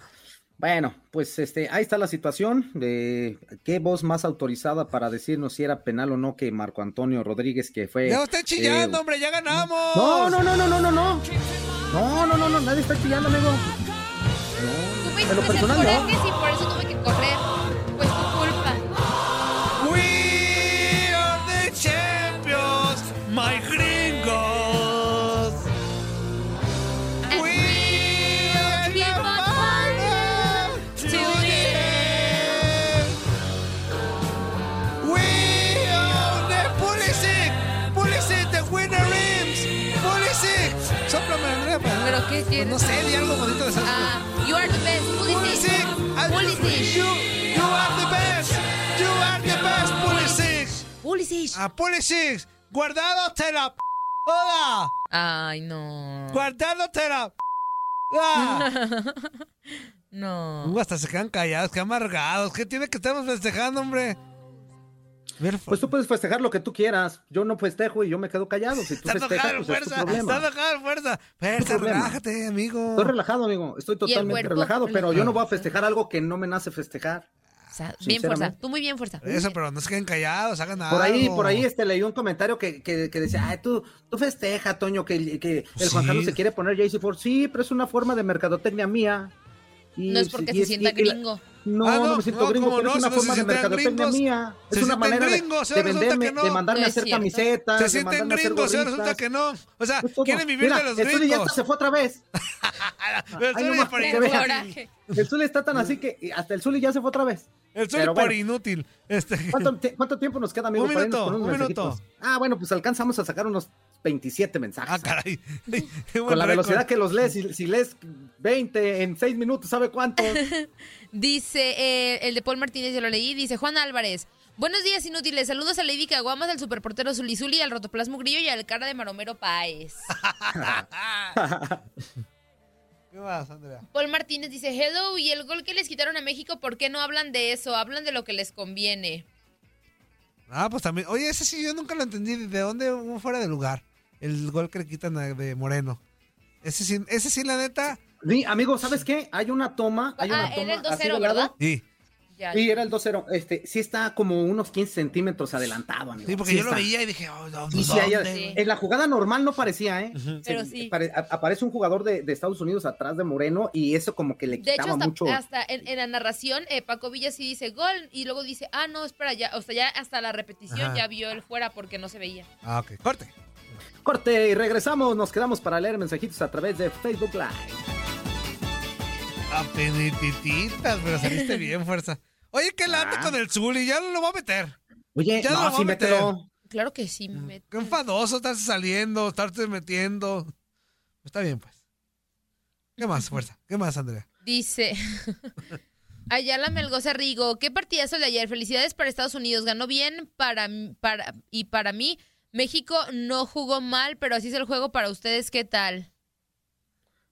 Bueno, pues este, ahí está la situación de qué voz más autorizada para decirnos si era penal o no que Marco Antonio Rodríguez, que fue. Ya usted chillando, eh, hombre, ya ganamos. No, no, no, no, no, no, no. No, no, no, no, nadie está chillando, amigo. No, Tú me lo personal, no. y por eso tuve que correr. Qué quieres? No sé, di algo bonito de esa. Ah, you are the best, Pulisic. Pulisic. You, you are the best. You are the best, Pulisic. Pulisic. A Pulisic. Guardado te la p. Hola. Ay, no. Guardado te la p. No. Uh, hasta se quedan callados, qué amargados. ¿Qué tiene que estamos festejando, hombre? Pues tú puedes festejar lo que tú quieras. Yo no festejo y yo me quedo callado. Si tú está festejas, pues fuerza, es tu problema. Está enojado, fuerza. Fuerza, relájate, amigo. Estoy relajado, amigo. Estoy totalmente relajado, pero yo no voy a festejar algo que no me nace festejar. O sea, bien fuerza, tú muy bien fuerza. Eso, pero no se queden callados, hagan nada. Por ahí, por ahí este, leí un comentario que, que, que decía, ay, tú, tú festeja, Toño, que, que el Juan Carlos se quiere poner JC Ford. Sí, pero es una forma de mercadotecnia mía. Y, no es porque y, se sienta gringo. No, ah, no, no, me siento no, gringo, pero no, es una forma de mercadotecnia mía. Es una manera gringos, de, de venderme, de mandarme a hacer camisetas. Se sienten gringos, ahora resulta que no. O sea, quieren vivir Mira, de los el gringos. ya se fue otra vez. el Zuli no, por El Zuli está tan así que hasta el Zuli ya se fue otra vez. El Zuli por inútil. Este... ¿Cuánto, ¿Cuánto, tiempo nos queda, amigo? Un minuto, un minuto. Ah, bueno, pues alcanzamos a sacar unos 27 mensajes. Ah, caray. Con la velocidad que los lees, si, si, lees 20 en 6 minutos, ¿sabe cuánto? dice, eh, el de Paul Martínez, yo lo leí, dice Juan Álvarez. Buenos días, inútiles. Saludos a Lady Caguamas, al superportero Zuli Zuli, al rotoplasmo grillo y al cara de Maromero Páez. ¿Qué más, Andrea? Paul Martínez dice, hello, y el gol que les quitaron a México, ¿por qué no hablan de eso? Hablan de lo que les conviene. Ah, pues también. Oye, ese sí yo nunca lo entendí. ¿De dónde hubo fuera de lugar? El gol que le quitan de Moreno. Ese sí, ese sí, la neta. Sí, amigo, ¿sabes qué? Hay una toma. Hay una ah, toma era el 2-0, ¿verdad? Sí. Ya. Sí, era el 2-0. Este, sí está como unos 15 centímetros adelantado, amigo. Sí, porque sí yo está. lo veía y dije, oh, no, sí, en la jugada normal no parecía, ¿eh? Uh -huh. Pero sí. Apare, aparece un jugador de, de, Estados Unidos atrás de Moreno y eso como que le de quitaba hecho, hasta, mucho. hasta en, en, la narración, eh, Paco Villa sí dice gol y luego dice, ah, no, espera, ya, o sea, ya hasta la repetición Ajá. ya vio el fuera porque no se veía. Ah, ok. Corte. Corte y regresamos. Nos quedamos para leer mensajitos a través de Facebook Live. Apenitititas, pero saliste bien, fuerza. Oye, qué late ah. con el Zuli, ya lo va a meter. Oye, ya no, lo va sí a meter. mételo. Claro que sí, me Qué enfadoso estarse saliendo, estarte metiendo. Está bien, pues. ¿Qué más, fuerza? ¿Qué más, Andrea? Dice. Ayala Melgoza Rigo, qué partidazo de ayer. Felicidades para Estados Unidos. Ganó bien para, para y para mí. México no jugó mal, pero así es el juego para ustedes. ¿Qué tal?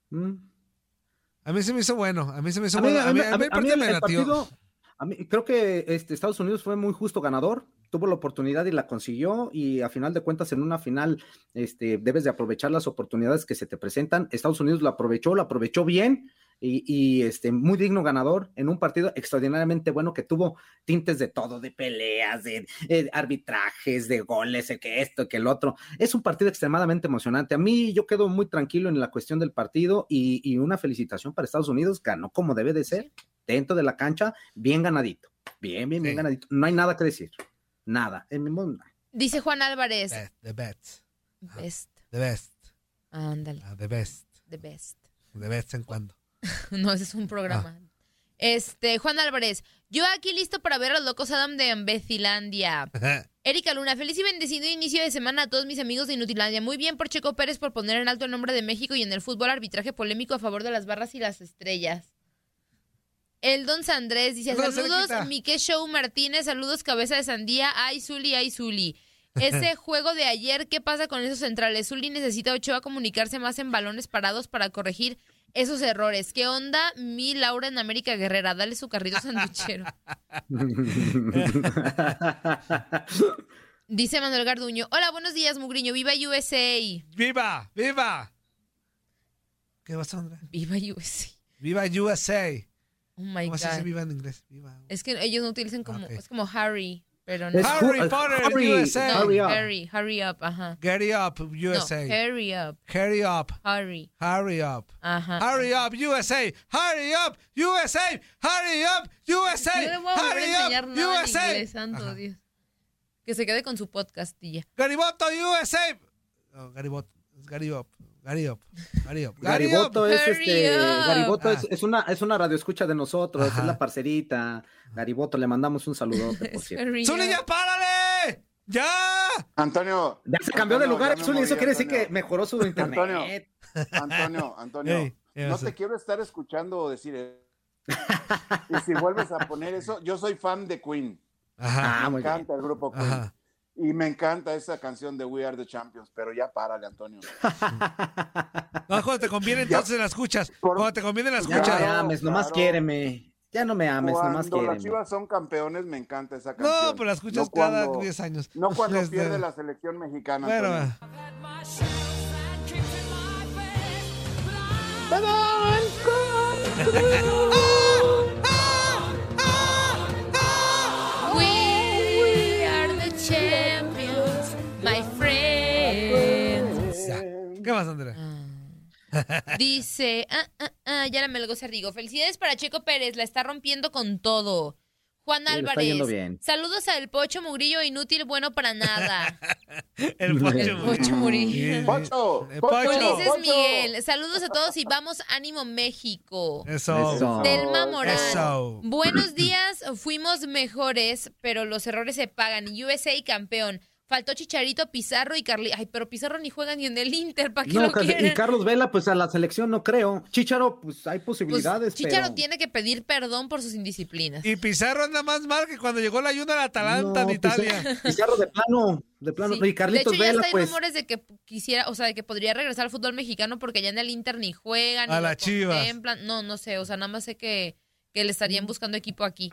Mm. A mí se me hizo bueno. A mí se me hizo A mí- bueno. a mí- a mí a mí- el a mí partido el- me el latió. partido- a mí- creo que este, Estados Unidos fue muy justo ganador, tuvo la oportunidad y la consiguió y a final de cuentas en una final este, debes de aprovechar las oportunidades que se te presentan. Estados Unidos lo aprovechó, lo aprovechó bien y, y, este, muy digno ganador en un partido extraordinariamente bueno que tuvo tintes de todo, de peleas, de, eh, arbitrajes, de goles, de que esto, que el otro. Es un partido extremadamente emocionante. A mí yo quedo muy tranquilo en la cuestión del partido y, y una felicitación para Estados Unidos, ganó como debe de ser dentro de la cancha, bien ganadito. Bien, bien, bien Sí. ganadito. No hay nada que decir. Nada. El mismo. Dice Juan Álvarez. Best, the best. Best. The best. Ándale, Ah, the best. the best. De vez en cuando. No, ese es un programa. Ah. Este, Juan Álvarez. Yo aquí listo para ver a los locos Adam de Ambecilandia. Erika Luna, feliz y bendecido inicio de semana a todos mis amigos de Inutilandia. Muy bien por Checo Pérez por poner en alto el nombre de México y en el fútbol arbitraje polémico a favor de las barras y las estrellas. El Don Sandrés dice, Saludos. Mique Show Martínez, saludos cabeza de sandía, ay Zuli, ay Zuli. Ese juego de ayer, ¿qué pasa con esos centrales? Zuli necesita a Ochoa comunicarse más en balones parados para corregir esos errores. ¿Qué onda? Mi Laura en América Guerrera, dale su carrito sanduchero. Dice Manuel Garduño, hola, buenos días, Mugriño, viva USA. ¡Viva! ¡Viva! ¿Qué pasó, Andrea? Viva USA. ¡Viva USA! Oh my ¿Cómo se dice God. viva en inglés? Viva. Es que ellos no utilizan como, es como Harry. Pero no. Harry Potter, hurry, USA. Hurry up. Hurry, hurry up, ajá. Get up, USA. No, hurry up. Hurry up. Hurry. Hurry up. Ajá. Hurry up, USA. Hurry up, USA. Hurry up, USA. No le voy a hurry a enseñar up, nada en USA. inglés, santo Dios. Que se quede con su podcast y ya. Gariboto, USA. Oh, Gariboto. Gary up. Gary up. Gary up. Gary Gariboto es este. Gariboto Ah. es, es una es una radioescucha de nosotros, Ajá. es la parcerita. Gariboto, le mandamos un saludote, por cierto. ¡Zuli, ya párale! ¡Ya! Antonio. Ya se cambió de lugar, Zuli, eso quiere decir que mejoró su internet. Antonio. Antonio, Antonio, Ey, ¿qué no te quiero estar escuchando decir eso. Y si vuelves a poner eso, yo soy fan de Queen. Ajá. Ah, me muy bien. encanta el grupo Queen. Ajá. Y me encanta esa canción de We Are the Champions, pero ya párale, Antonio. No, cuando te conviene, entonces la escuchas. Por- Cuando te conviene, la Ya no escuchas. me Claro, ames, nomás quiéreme. Ya no me ames, nomás Cuando las quiéreme. Chivas son campeones, me encanta esa canción. No, pero la escuchas No cada cuando- 10 años. No cuando Este, pierde la selección mexicana. Bueno, Antonio. ¿Qué más, Andrea? Dice, ah, ah, ah, ya la Melgo Cerdigo. Felicidades para Checo Pérez, la está rompiendo con todo. Juan Sí, Álvarez, bien. saludos al Pocho Mugrillo, inútil, bueno para nada. El Pocho. El Pocho Murillo. Pocho, El Pocho, Pocho. Ulises Pocho. Miguel, saludos a todos y vamos, ánimo México. Eso. Eso. Delma Morán. Eso. Buenos días, fuimos mejores, pero los errores se pagan. USA campeón. Faltó Chicharito, Pizarro y Carli. Ay, pero Pizarro ni juega ni en el Inter, ¿para qué No, lo quieren? y Carlos Vela, pues a la selección no creo. Chicharo, pues hay Pues, posibilidades, Chicharo pero... tiene que pedir perdón por sus indisciplinas. Y Pizarro anda más mal que cuando llegó la ayuda al Atalanta No, en Italia. Pizarro de plano, de plano. Sí. Y Carlitos de hecho, ya Vela, está hay pues... rumores de que quisiera, o sea, de que podría regresar al fútbol mexicano porque ya en el Inter ni juegan, ni A lo las Chivas. contemplan. No, no sé, o sea, nada más sé que, que le estarían buscando equipo aquí.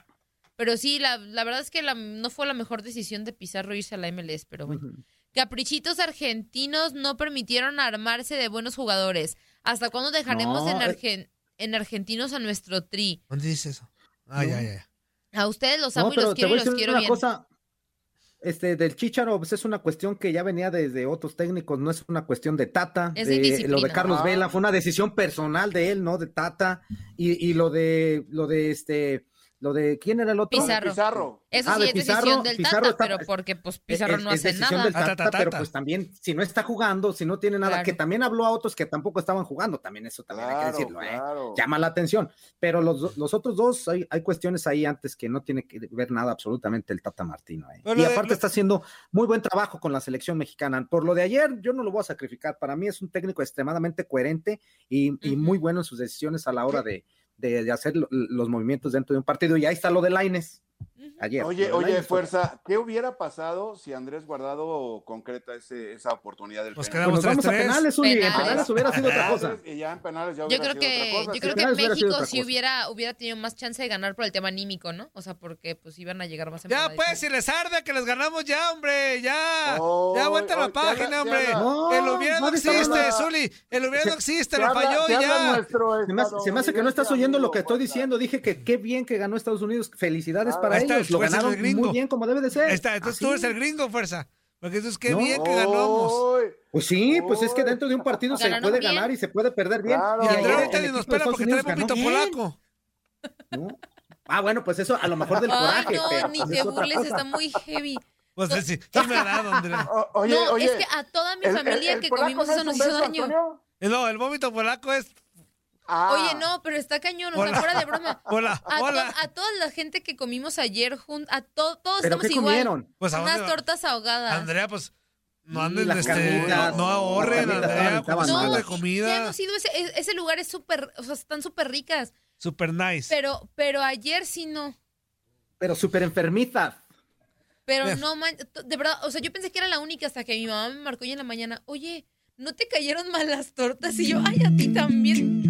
Pero sí, la, la verdad es que la- no fue la mejor decisión de Pizarro irse a la MLS, pero bueno. Ujú. Caprichitos argentinos no permitieron armarse de buenos jugadores. ¿Hasta cuándo dejaremos No, en, eh. Argen- en argentinos a nuestro tri? ¿Dónde dice eso? Ah, ya, ya. A ustedes los amo No, y los quiero y los decir quiero una bien. cosa. Este, del Chicharo, pues es una cuestión que ya venía desde otros técnicos, no es una cuestión de Tata. Es de lo de Carlos Ah. Vela fue una decisión personal de él, no de Tata. Y, y lo de, lo de este, lo de, ¿quién era el otro? Pizarro. Pizarro. Eso Ah, sí de es Pizarro, decisión del Pizarro Tata, está- pero porque pues Pizarro Es- no es hace decisión nada. del Tata, pero pues también, si no está jugando, si no tiene nada, Claro. que también habló a otros que tampoco estaban jugando, también eso también hay que Claro, decirlo, ¿eh? claro. llama la atención. Pero los, los otros dos, hay, hay cuestiones ahí antes que no tiene que ver nada absolutamente el Tata Martino. ¿eh? Y de- aparte está haciendo muy buen trabajo con la selección mexicana. Por lo de ayer, yo no lo voy a sacrificar. Para mí es un técnico extremadamente coherente y, y muy bueno en sus decisiones a la hora de, de- hacer lo- los movimientos dentro de un partido. Y ahí está lo de Laines. Ayer. Oye, oye, fuerza, ¿qué hubiera pasado si Andrés Guardado concreta ese, esa oportunidad del Pues penal? Pues nos vamos a 3-3. penales, Uli. En Penales. hubiera sido otra cosa. Y ya en penales ya Yo hubiera creo sido que, otra cosa. yo creo que México sí hubiera, hubiera tenido más chance de ganar por el tema anímico, ¿no? O sea, porque pues iban a llegar más Ya empataditos. pues, si les arde que les ganamos ya, hombre, ya. Oh, ya vuelta a la oh, página, hombre. No, el hubiera no existe, Zuli. El hubiera no existe, Te le falló ya. Se me, hace, que no estás oyendo lo que estoy diciendo. Dije que qué bien que ganó Estados Unidos. Felicidades Ah, para ahí está, ellos. Lo ganaron gringo. muy bien como debe de ser. Ahí está, entonces tú Así. eres el gringo, fuerza. Porque eso es qué No. bien que ganamos. Pues sí, pues es que dentro de un partido se puede bien. ganar y se puede perder bien. Claro. Y no, ahorita el ni nos Estados porque trae bien, polaco. ¿no? Ah, bueno, pues eso a lo mejor del Ay, coraje. no, pero ni pues te burles, está muy heavy. Pues sí, sí me ha dado, oye, no, oye, es que a toda mi el- familia el- el que comimos eso es nos un hizo daño. No, el vómito polaco es. Ah, Oye, no, pero está cañón, o sea, Hola. fuera de broma. Hola, A, to- hola. a toda la gente que comimos ayer juntos, a to- todos ¿Pero estamos qué igual. comieron? Pues, ¿a Unas dónde va? tortas ahogadas. Andrea, pues no Sí, anden, las este, carnitas, no, no ahorren, Andrea, estaban no, de ya comida. hemos ido, ese, e- ese lugar es súper, o sea, están súper ricas. Super nice. Pero, pero ayer sí no. Pero súper enfermiza. Pero no, man, de verdad, o sea, yo pensé que era la única hasta que mi mamá me marcó hoy en la mañana, oye, ¿no te cayeron mal las tortas? Y yo, ay, a ti también.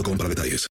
para detalles.